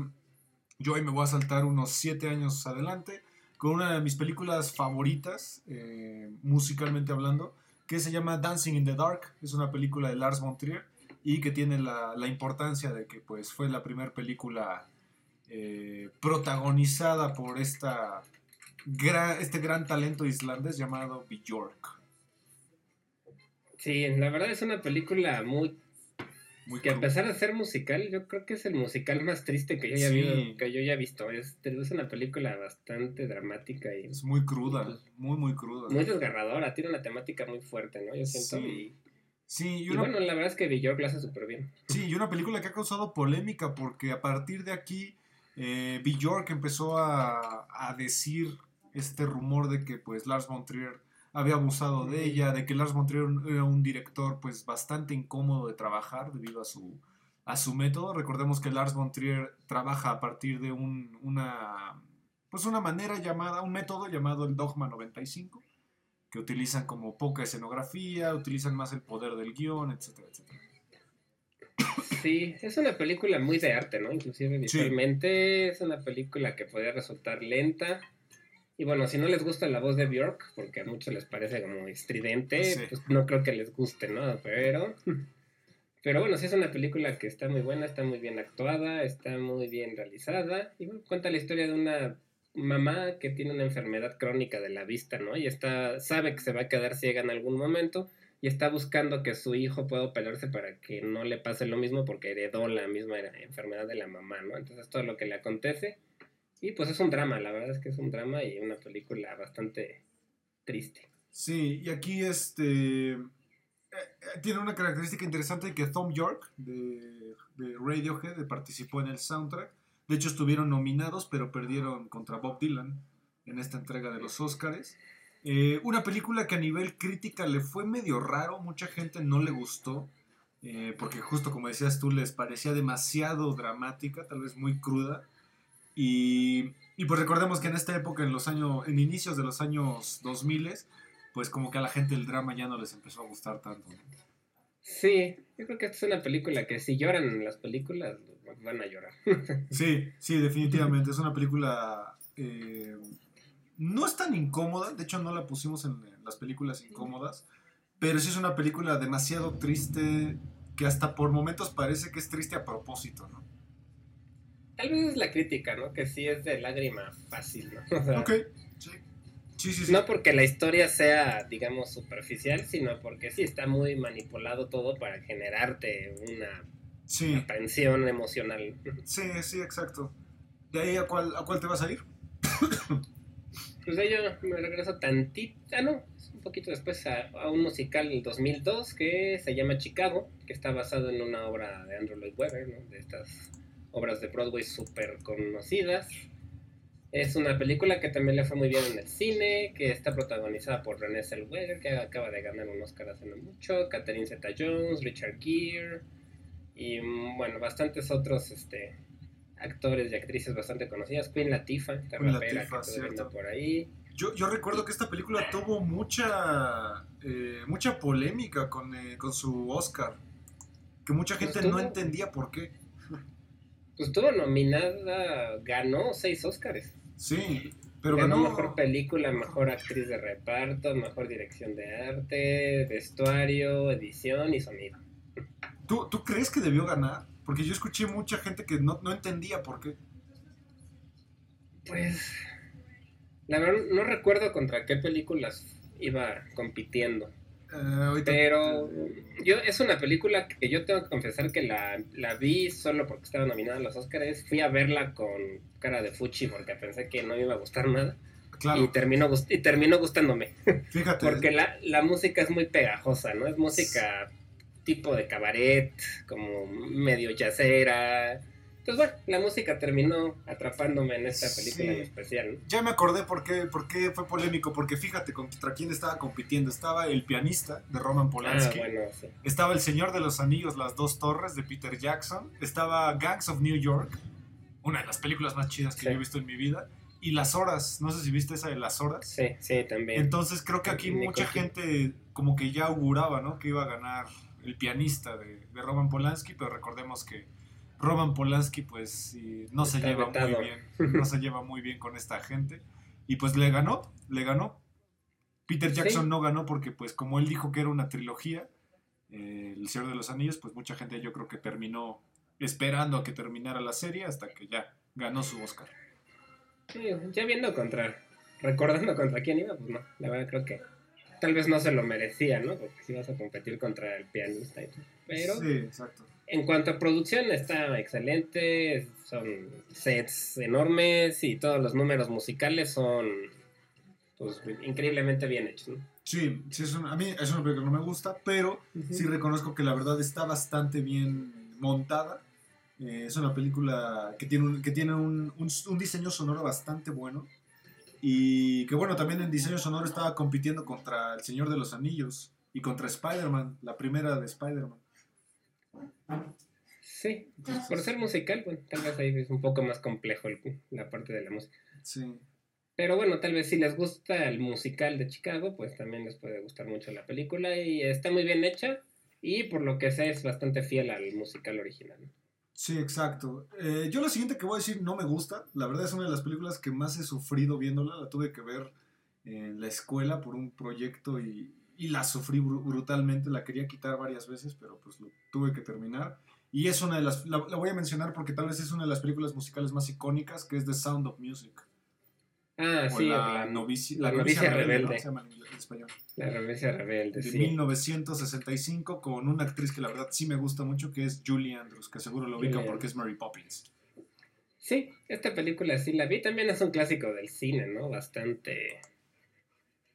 yo hoy me voy a saltar unos siete años adelante con una de mis películas favoritas, eh, musicalmente hablando, que se llama Dancing in the Dark. Es una película de Lars von Trier y que tiene la, la importancia de que pues fue la primera película eh, protagonizada por esta gra- este gran talento islandés llamado Björk. Sí, la verdad es una película muy Muy que a cru- pesar de ser musical, yo creo que es el musical más triste que yo haya, Sí. visto, que yo haya visto. Es, es una película bastante dramática y es muy cruda, muy muy cruda. muy desgarradora. Tiene una temática muy fuerte, ¿no? Yo siento. Sí. Y, Sí, y y una, bueno, la verdad es que Björk lo hace súper bien. sí, y una película que ha causado polémica porque a partir de aquí eh, Björk empezó a, a decir este rumor de que pues Lars von Trier había abusado de ella, de que Lars von Trier era un director pues bastante incómodo de trabajar debido a su a su método. Recordemos que Lars von Trier trabaja a partir de un- una pues una manera llamada, un método llamado el Dogma 95, que utilizan como poca escenografía, utilizan más el poder del guion, etcétera, etcétera. Sí, es una película muy de arte, ¿no? Inclusive Sí. visualmente es una película que podría resultar lenta. Y bueno, si no les gusta la voz de Björk, porque a muchos les parece como estridente, Sí. pues no creo que les guste, ¿no? Pero, pero bueno, sí es una película que está muy buena, está muy bien actuada, está muy bien realizada. Y bueno, cuenta la historia de una mamá que tiene una enfermedad crónica de la vista, ¿no? Y está, sabe que se va a quedar ciega en algún momento y está buscando que su hijo pueda operarse para que no le pase lo mismo porque heredó la misma enfermedad de la mamá, ¿no? Entonces todo lo que le acontece y pues es un drama, la verdad es que es un drama y una película bastante triste. Sí, y aquí este eh, eh, tiene una característica interesante que Tom York de, de Radiohead participó en el soundtrack. De hecho estuvieron nominados, pero perdieron contra Bob Dylan en esta entrega de los Oscars. Eh, una película que a nivel crítica le fue medio raro, mucha gente no le gustó, eh, porque justo como decías tú, les parecía demasiado dramática, tal vez muy cruda. Y, pues recordemos que en esta época, en los años, en inicios de los años 2000, pues como que a la gente el drama ya no les empezó a gustar tanto. Sí, yo creo que esta es una película que si lloran en las películas van a llorar. Sí, sí, definitivamente. Es una película. eh, no es tan incómoda. De hecho, no la pusimos en, en las películas incómodas. Pero sí es una película demasiado triste. Que hasta por momentos parece que es triste a propósito, ¿no? Tal vez es la crítica, ¿no? Que sí es de lágrima fácil, ¿no? O sea, Ok. Sí. Sí, sí, sí. No porque la historia sea, digamos, superficial, sino porque sí está muy manipulado todo para generarte una Sí, aprensión emocional. sí, sí, exacto. ¿De ahí a cuál, a cuál te vas a ir? Pues de ello me regreso tantito, ah, no, un poquito después a, a un musical del 2002 que se llama Chicago, que está basado en una obra de Andrew Lloyd Webber, ¿no? De estas obras de Broadway súper conocidas. Es una película que también le fue muy bien en el cine, que está protagonizada por Renée Zellweger, que acaba de ganar un Oscar hace no mucho, Catherine Zeta-Jones, Richard Gere y mm, bueno, bastantes otros este, actores y actrices bastante conocidas. Queen Latifah, esta Queen rapera que cierto. por ahí. Yo, yo recuerdo que esta película tuvo mucha, eh, mucha polémica con, eh, con su Oscar. Que mucha Pues gente no entendía por qué. Pues estuvo nominada, ganó seis Oscars. Sí, pero ganó ganó. mejor película, mejor actriz de reparto, mejor dirección de arte, vestuario, edición y sonido. ¿Tú, ¿Tú crees que debió ganar? Porque yo escuché mucha gente que no, no entendía por qué. Pues, la verdad no recuerdo contra qué películas iba compitiendo. Eh, Pero yo es una película que yo tengo que confesar que la, la vi solo porque estaba nominada a los Oscars. Fui a verla con cara de fuchi porque pensé que no me iba a gustar nada. Claro, Y, terminó, y terminó gustándome. fíjate. Porque la, la música es muy pegajosa, ¿no? Es música tipo de cabaret, como medio yacera. Pues bueno, la música terminó atrapándome en esta película Sí. en especial, ¿no? Ya me acordé por qué, por qué fue polémico. Porque fíjate contra quién estaba compitiendo. Estaba el pianista de Roman Ah, Polanski. bueno, sí. Estaba El Señor de los Anillos, Las Dos Torres de Peter Jackson. Estaba Gangs of New York, una de las películas más chidas que Sí. yo he visto en mi vida. Y Las Horas, no sé si viste esa de Las Horas. Sí, sí, también. Entonces creo que aquí mucha gente como que ya auguraba, ¿no? Que iba a ganar el pianista de, de Roman Polanski, pero recordemos que Roman Polanski pues no se lleva vetado. muy bien, no se lleva muy bien con esta gente. Y pues le ganó, le ganó. Peter Jackson Sí. no ganó porque pues como él dijo que era una trilogía, eh, El Señor de los Anillos, pues mucha gente yo creo que terminó esperando a que terminara la serie hasta que ya ganó su Oscar. Sí, ya viendo contra, recordando contra quién iba, pues no, la verdad creo que tal vez no se lo merecía, ¿no? Porque si vas a competir contra el pianista y todo. Pero Sí, exacto. en cuanto a producción está excelente, son sets enormes y todos los números musicales son pues increíblemente bien hechos, ¿no? Sí, sí es una- a mí es una película que no me gusta, pero sí reconozco que la verdad está bastante bien montada. Eh, es una película que tiene, un, que tiene un, un- un diseño sonoro bastante bueno. Y que bueno, también en diseño sonoro estaba compitiendo contra El Señor de los Anillos y contra Spider-Man, la primera de Spider-Man. Sí, por ser musical, bueno, tal vez ahí es un poco más complejo el- la parte de la música. Sí, Pero bueno, tal vez si les gusta el musical de Chicago, pues también les puede gustar mucho la película y está muy bien hecha y por lo que sé es bastante fiel al musical original. Sí, exacto. Eh, yo lo siguiente que voy a decir no me gusta. La verdad es una de las películas que más he sufrido viéndola. La tuve que ver en la escuela por un proyecto y, y la sufrí bru- brutalmente. La quería quitar varias veces, pero pues lo tuve que terminar. Y es una de las, la, la voy a mencionar porque tal vez es una de las películas musicales más icónicas, que es The Sound of Music. Ah, o sí, la, novicia, la la novicia ¿no? rebelde. Se llama en español. la rebelión rebelde, De sí. 1965 con una actriz que la verdad sí me gusta mucho, que es Julie Andrews, que seguro lo ubican porque es Mary Poppins. Sí, esta película sí la vi, también es un clásico del cine, ¿no? Bastante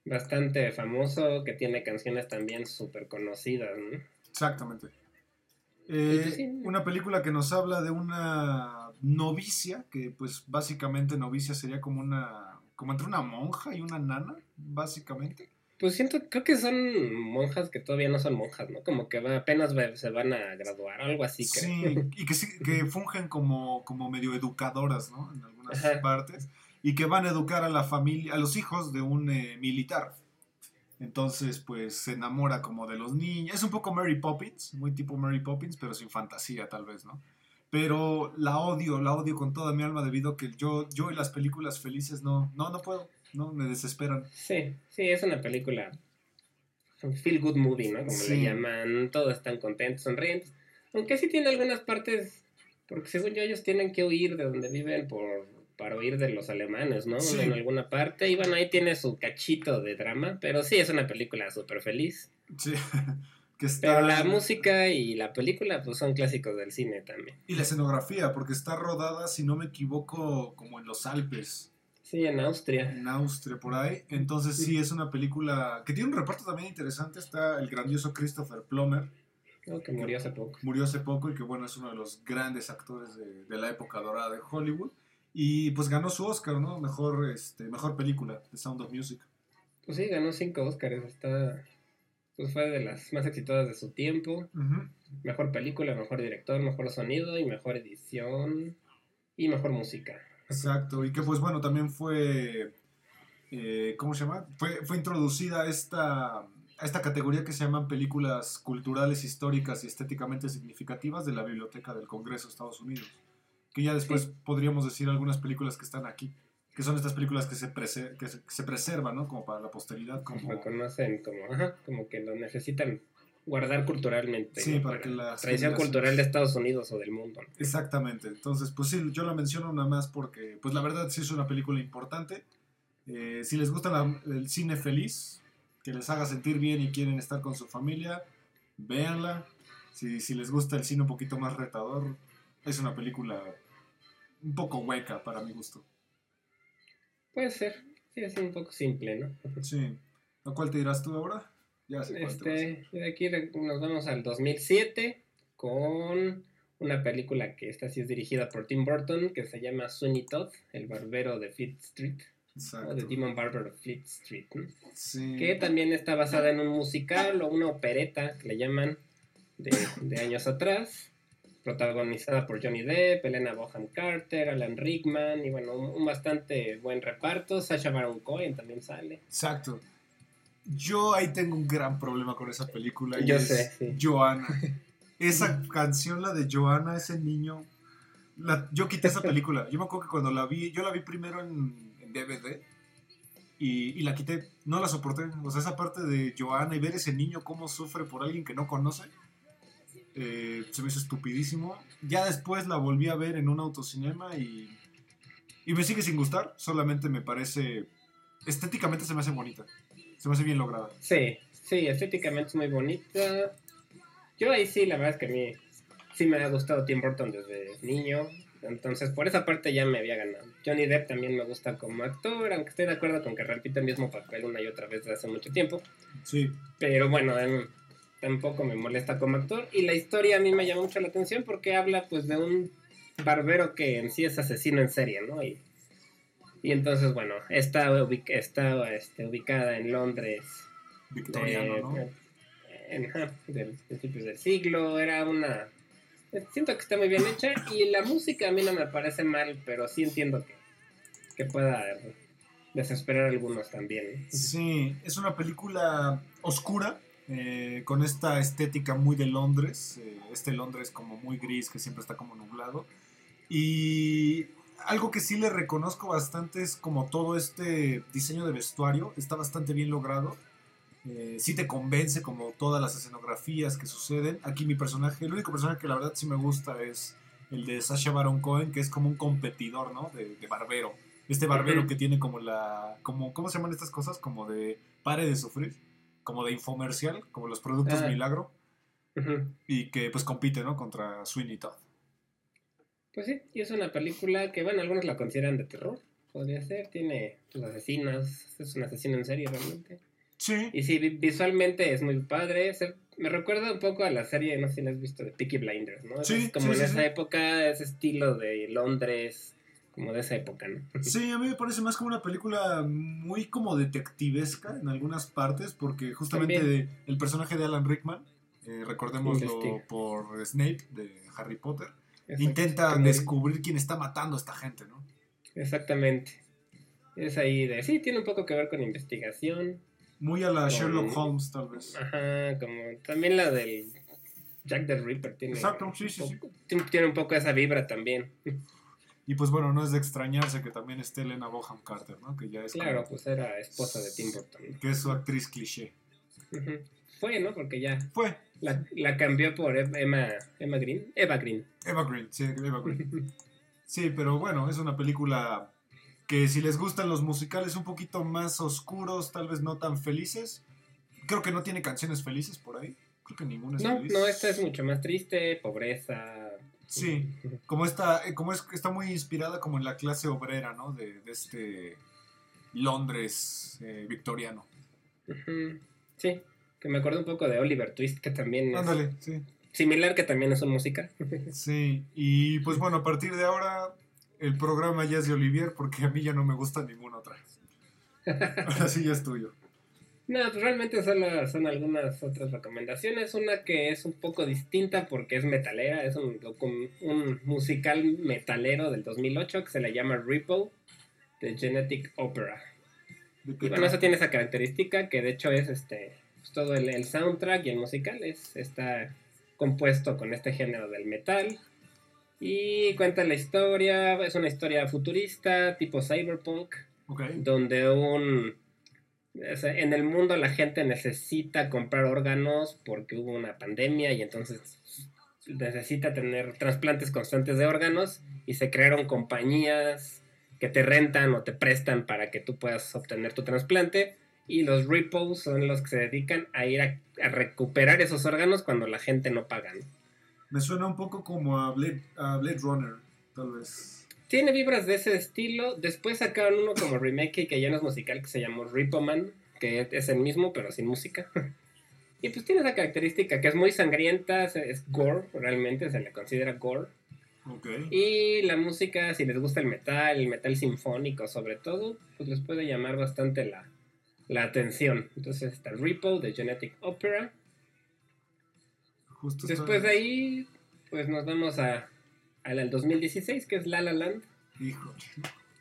bastante famoso, que tiene canciones también súper conocidas, ¿no? Exactamente. Eh, pues una película que nos habla de una novicia, que pues básicamente novicia sería como una, como entre una monja y una nana, básicamente. Pues siento, creo que son monjas que todavía no son monjas, ¿no? Como que apenas se van a graduar, algo así. Sí, creo. y que, sí- que fungen como, como medio educadoras, ¿no? En algunas Ajá. partes. Y que van a educar a la familia, a los hijos de un eh, militar. Entonces, pues se enamora como de los niños. Es un poco Mary Poppins, muy tipo Mary Poppins, pero sin fantasía tal vez, ¿no? Pero la odio, la odio con toda mi alma debido a que yo, yo y las películas felices no, no, no puedo, no, me desesperan. Sí, sí, es una película un feel good movie, ¿no? Como Sí. le llaman, todos están contentos, sonrientes. Aunque sí tiene algunas partes, porque según yo ellos tienen que huir de donde viven por para huir de los alemanes, ¿no? Sí. En alguna parte. Y bueno, ahí tiene su cachito de drama, pero sí es una película súper feliz. Sí, que está... Pero la música y la película pues son clásicos del cine también. Y la escenografía, porque está rodada, si no me equivoco, como en los Alpes. Sí, en Austria. en Austria, por ahí. Entonces sí es una película que tiene un reparto también interesante. Está el grandioso Christopher Plummer, Creo que murió hace poco. murió hace poco y que bueno, es uno de los grandes actores de, de la época dorada de Hollywood. Y pues ganó su Oscar, ¿no? Mejor, este, mejor película, The Sound of Music. Pues sí, ganó cinco Oscars. Está. Pues fue de las más exitosas de su tiempo. Mejor película, mejor director, mejor sonido y mejor edición y mejor música. Exacto, y que pues bueno, también fue eh, ¿cómo se llama? Fue, fue introducida esta, a esta categoría que se llaman películas culturales, históricas y estéticamente significativas de la Biblioteca del Congreso de Estados Unidos. Que ya después podríamos decir algunas películas que están aquí, que son estas películas que se, prese- que se, que se preservan, ¿no? Como para la posteridad, como... Lo conocen como, ajá, como que lo necesitan guardar culturalmente. Sí, ¿no? para que las Tradición cultural de Estados Unidos o del mundo. ¿no? Exactamente. Entonces, pues sí, yo la menciono nada más porque, pues la verdad sí es una película importante. Eh, si les gusta la- el cine feliz, que les haga sentir bien y quieren estar con su familia, véanla. Si, si les gusta el cine un poquito más retador, es una película un poco hueca para mi gusto. Puede ser. Sí, es un poco simple, ¿no? Sí. ¿A cuál te dirás tú ahora? Ya sé Este, y de aquí nos vamos al 2007 con una película que esta sí es dirigida por Tim Burton que se llama Sweeney Todd, el barbero de Fleet Street, o Exacto. The Demon Barber of Fleet Street, ¿no? Sí. que también está basada en un musical o una opereta que le llaman de, de años atrás, protagonizada por Johnny Depp, Elena Boham Carter, Alan Rickman y bueno, un, un bastante buen reparto, Sacha Baron Cohen también sale. Exacto. Yo ahí tengo un gran problema con esa película. y Yo es sé, sí. Esa canción, la de Joanna, ese niño. la- yo quité esa película. Yo me acuerdo que cuando la vi, yo la vi primero en, en DVD y, y la quité. No la soporté. O sea, esa parte de Joanna y ver ese niño cómo sufre por alguien que no conoce. Eh, se me hizo estupidísimo. Ya después la volví a ver en un autocinema y, y me sigue sin gustar. Solamente me parece. Estéticamente se me hace bonita. Se me hace bien lograda. Sí, sí, estéticamente es muy bonita. Yo ahí sí, la verdad es que a mí sí me ha gustado Tim Burton desde niño. Entonces, por esa parte ya me había ganado. Johnny Depp también me gusta como actor, aunque estoy de acuerdo con que repite el mismo papel una y otra vez desde hace mucho tiempo. Sí. Pero bueno, em, tampoco me molesta como actor. Y la historia a mí me llama mucho la atención porque habla pues de un barbero que en sí es asesino en serie, ¿no? Y, y entonces, bueno, está, ubic- está este, ubicada en Londres Victoriano, eh, ¿no? en, del principios del siglo, era una... Siento que está muy bien hecha y la música a mí no me parece mal, pero sí entiendo que, que pueda desesperar a algunos también. Sí, es una película oscura, eh, con esta estética muy de Londres, eh, este Londres como muy gris, que siempre está como nublado. Y algo que sí le reconozco bastante es como todo este diseño de vestuario, está bastante bien logrado. Eh, sí te convence como todas las escenografías que suceden. Aquí mi personaje, el único personaje que la verdad sí me gusta es el de Sasha Baron Cohen, que es como un competidor, ¿no? De, de barbero. Este barbero Ujú. que tiene como la... Como, ¿Cómo se llaman estas cosas? Como de pare de sufrir. Como de infomercial, como los productos Ah. milagro. Y que pues compite, ¿no? Contra Sweeney Todd. Pues sí, y es una película que, bueno, algunos la consideran de terror, podría ser, tiene sus asesinas, es un asesino en serie realmente. Sí. Y sí, vi- visualmente es muy padre, se- me recuerda un poco a la serie, no sé si la has visto, de Peaky Blinders, ¿no? Sí, es como sí, en sí, esa época, ese estilo de Londres, como de esa época, ¿no? Sí, a mí me parece más como una película muy como detectivesca en algunas partes, porque justamente También. el personaje de Alan Rickman, eh, recordémoslo Investiga. por Snape de Harry Potter, Exacto, intenta descubrir quién está matando a esta gente, ¿no? Exactamente. Es ahí de, sí, tiene un poco que ver con investigación. Muy a la Con- Sherlock Holmes, tal vez. Ajá, como también la del Jack the Ripper tiene, Exacto, sí, sí, sí. poco- tiene un poco esa vibra también. Y pues bueno, no es de extrañarse que también esté Elena Boham Carter, ¿no? Que ya es como- Claro, pues era esposa de Tim Burton. que es su actriz cliché. Fue, ¿no? Porque ya Fue la, la cambió por Em- Emma, Emma Green. Eva Green. Eva Green, sí, Eva Green. Sí, pero bueno, es una película que si les gustan los musicales un poquito más oscuros, tal vez no tan felices. Creo que no tiene canciones felices por ahí. Creo que ninguna es No, feliz. no, esta es mucho más triste, pobreza. Sí, como está, eh, como es, está muy inspirada como en la clase obrera, ¿no? De, de este Londres eh, victoriano. Sí, que me acuerdo un poco de Oliver Twist, que también es Ándale, sí. similar, que también es un musical. Sí, y pues bueno, a partir de ahora el programa ya es de Olivier porque a mí ya no me gusta ninguna otra. Ahora sí ya es tuyo. No, pues realmente solo son algunas otras recomendaciones. Una que es un poco distinta porque es metalera, es un, musical metalero del 2008 que se le llama Ripple, de Genetic Opera. ¿De qué Y bueno, eso tiene esa característica que de hecho es este pues, todo el, el soundtrack y el musical es, está compuesto con este género del metal. Y cuenta la historia, es una historia futurista, tipo cyberpunk, Ok. donde un... en el mundo la gente necesita comprar órganos porque hubo una pandemia y entonces necesita tener trasplantes constantes de órganos y se crearon compañías que te rentan o te prestan para que tú puedas obtener tu trasplante y los repos son los que se dedican a ir a, a recuperar esos órganos cuando la gente no paga. ¿no? Me suena un poco como a Blade, a Blade Runner, tal vez. Tiene vibras de ese estilo. Después sacaron uno como remake que ya no es musical que se llamó Repo Man, que es el mismo pero sin música. Y pues tiene esa característica que es muy sangrienta, es- gore, realmente se le considera gore. Ok. Y la música, si les gusta el metal, el metal sinfónico sobre todo, pues les puede llamar bastante la, la atención. Entonces está Repo de Genetic Opera. Justo Después de ahí, pues nos vamos a, al al 2016, que es La La Land. Híjole.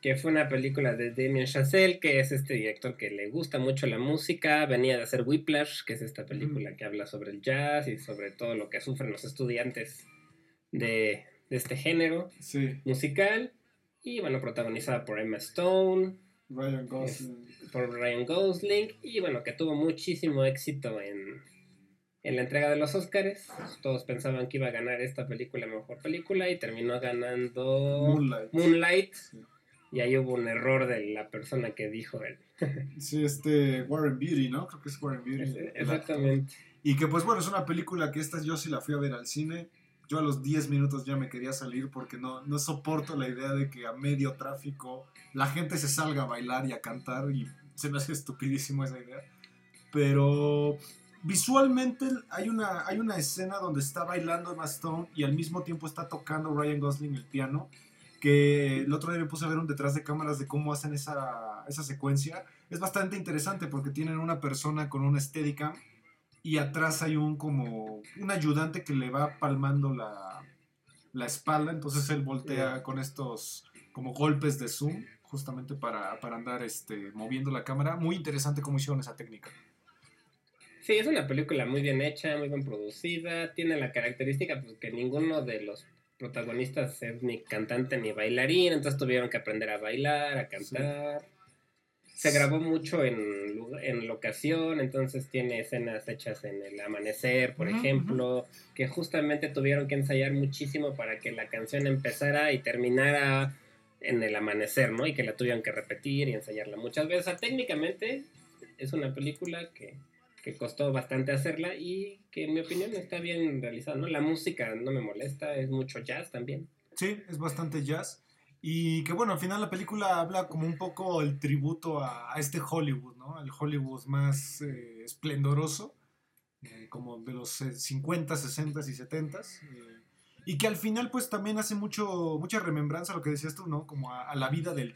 que fue una película de Damien Chazelle, que es este director que le gusta mucho la música, venía de hacer Whiplash, que es esta película que habla sobre el jazz y sobre todo lo que sufren los estudiantes de, de este género Sí, musical, y bueno, protagonizada por Emma Stone, Ryan Gosling. por Ryan Gosling, y bueno, que tuvo muchísimo éxito en, en la entrega de los Oscars. Todos pensaban que iba a ganar esta película mejor película y terminó ganando Moonlight. Moonlight. Sí. Y ahí hubo un error de la persona que dijo él. Sí, este Warren Beatty, ¿no? Creo que es Warren el actor. Exactamente. Y que pues bueno, es una película que esta yo sí la fui a ver al cine. Yo a los 10 minutos ya me quería salir porque no, no soporto la idea de que a medio tráfico la gente se salga a bailar y a cantar y se me hace estupidísimo esa idea. Pero visualmente hay una, hay una escena donde está bailando Emma Stone y al mismo tiempo está tocando Ryan Gosling el piano. Que el otro día me puse a ver un detrás de cámaras de cómo hacen esa, esa secuencia. Es bastante interesante porque tienen una persona con una Steadicam y atrás hay un como un ayudante que le va palmando la, la espalda, entonces él voltea con estos como golpes de zoom justamente para, para andar este, moviendo la cámara. Muy interesante cómo hicieron esa técnica. Sí, es una película muy bien hecha, muy bien producida. Tiene la característica pues, que ninguno de los protagonistas es ni cantante ni bailarín, entonces tuvieron que aprender a bailar, a cantar. Se grabó mucho en, en locación, entonces tiene escenas hechas en el amanecer, por ejemplo, que justamente tuvieron que ensayar muchísimo para que la canción empezara y terminara en el amanecer, ¿no? Y que la tuvieron que repetir y ensayarla muchas veces. O sea, técnicamente es una película que, que costó bastante hacerla y que en mi opinión está bien realizada, ¿no? La música no me molesta, es mucho jazz también. Sí, es bastante jazz. Y que bueno, al final la película habla como un poco el tributo a, a este Hollywood, ¿no? El Hollywood más eh, esplendoroso, eh, como de los eh, 50, 60 y 70. eh, y que al final pues también hace mucho, mucha remembranza a lo que decías tú, ¿no? Como a, a la vida del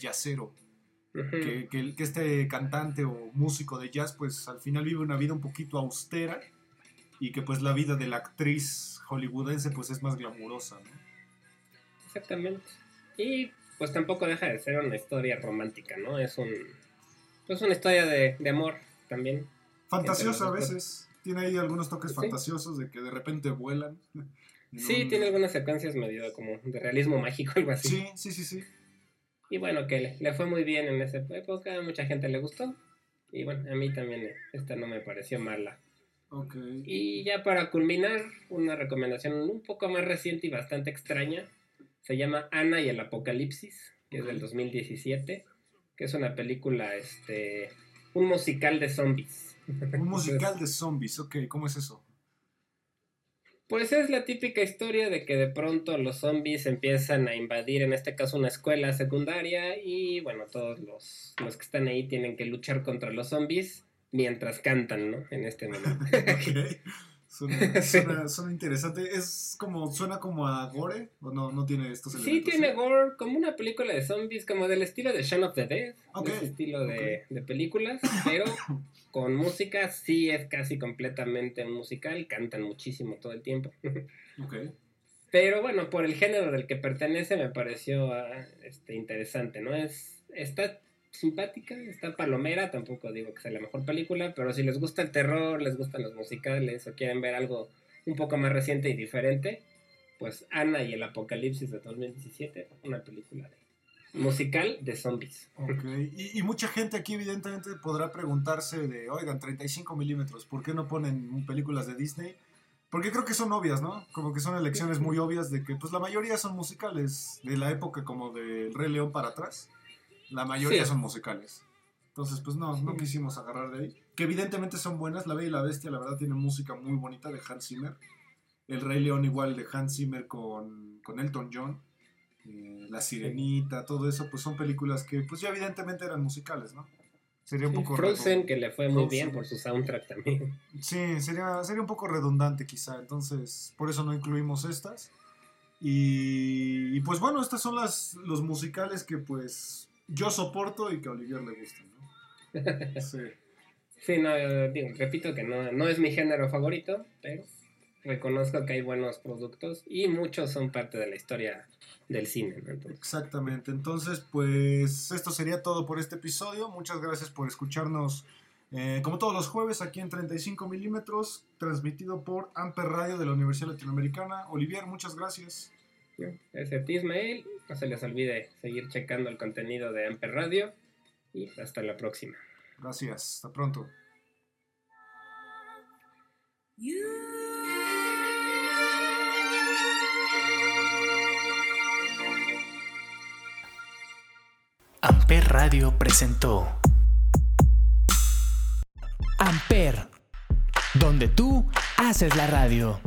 Que, que, este cantante o músico de jazz pues al final vive una vida un poquito austera y que pues la vida de la actriz hollywoodense pues es más glamurosa, ¿no? Exactamente. Y pues tampoco deja de ser una historia romántica, ¿no? Es un pues una historia de, de amor también. Fantasiosa a veces. Tiene ahí algunos toques Sí. fantasiosos de que de repente vuelan. Sí, un- tiene algunas secuencias medio como de realismo mágico, algo así. Sí, sí, sí, sí. Y bueno, que le, le fue muy bien en esa época, mucha gente le gustó. Y bueno, a mí también esta no me pareció mala. Ok. Y ya para culminar, una recomendación un poco más reciente y bastante extraña. Se llama Ana y el Apocalipsis, que es del Ok. 2017, que es una película, este, un musical de zombies. Un musical de zombies, ok, ¿cómo es eso? Pues es la típica historia de que de pronto los zombies empiezan a invadir, en este caso, una escuela secundaria y bueno, todos los, los que están ahí tienen que luchar contra los zombies mientras cantan, ¿no? En este momento. Suena, Sí. suena- suena interesante. Es como, suena como a Gore, o no, no tiene estos Sí, elementos. tiene gore, como una película de zombies, como del estilo de Shaun of the Dead, Ok, ese estilo de, de películas, pero con música sí es casi completamente musical, cantan muchísimo todo el tiempo. Pero bueno, por el género del que pertenece me pareció ah, este, interesante, ¿no? Es, está simpática, está palomera, tampoco digo que sea la mejor película, pero si les gusta el terror, les gustan los musicales o quieren ver algo un poco más reciente y diferente, pues Ana y el Apocalipsis de 2017, una película de musical de zombies. Ok, y, y mucha gente aquí evidentemente podrá preguntarse de, oigan, 35 milímetros, ¿por qué no ponen películas de Disney? Porque creo que son obvias, ¿no? Como que son elecciones muy obvias de que pues la mayoría son musicales de la época como del Rey León para atrás. La mayoría Sí. son musicales. Entonces, pues no, no quisimos agarrar de ahí. Que evidentemente son buenas. La Bella y la Bestia, la verdad, tiene música muy bonita de Hans Zimmer. El Rey León igual de Hans Zimmer con, con Elton John. Eh, la Sirenita, todo eso, pues son películas que pues ya evidentemente eran musicales, ¿no? Sería un Sí, poco... Frozen, que le fue muy Frozen. bien por su soundtrack también. Sí, sería, sería un poco redundante quizá, entonces por eso no incluimos estas. Y, y, pues bueno, estas son las, los musicales que pues yo soporto y que a Olivier le gustan, ¿no? Sí. Sí, no, digo, repito que no, no es mi género favorito, pero reconozco que hay buenos productos y muchos son parte de la historia del cine. ¿no? Entonces, Exactamente, entonces pues esto sería todo por este episodio. Muchas gracias por escucharnos eh, como todos los jueves aquí en 35 milímetros, transmitido por Amper Radio de la Universidad Latinoamericana. Olivier, muchas gracias. ¿No? Ese es Ismael, no se les olvide seguir checando el contenido de Amper Radio y hasta la próxima. Gracias, hasta pronto. Amper Radio presentó Amper, donde tú haces la radio.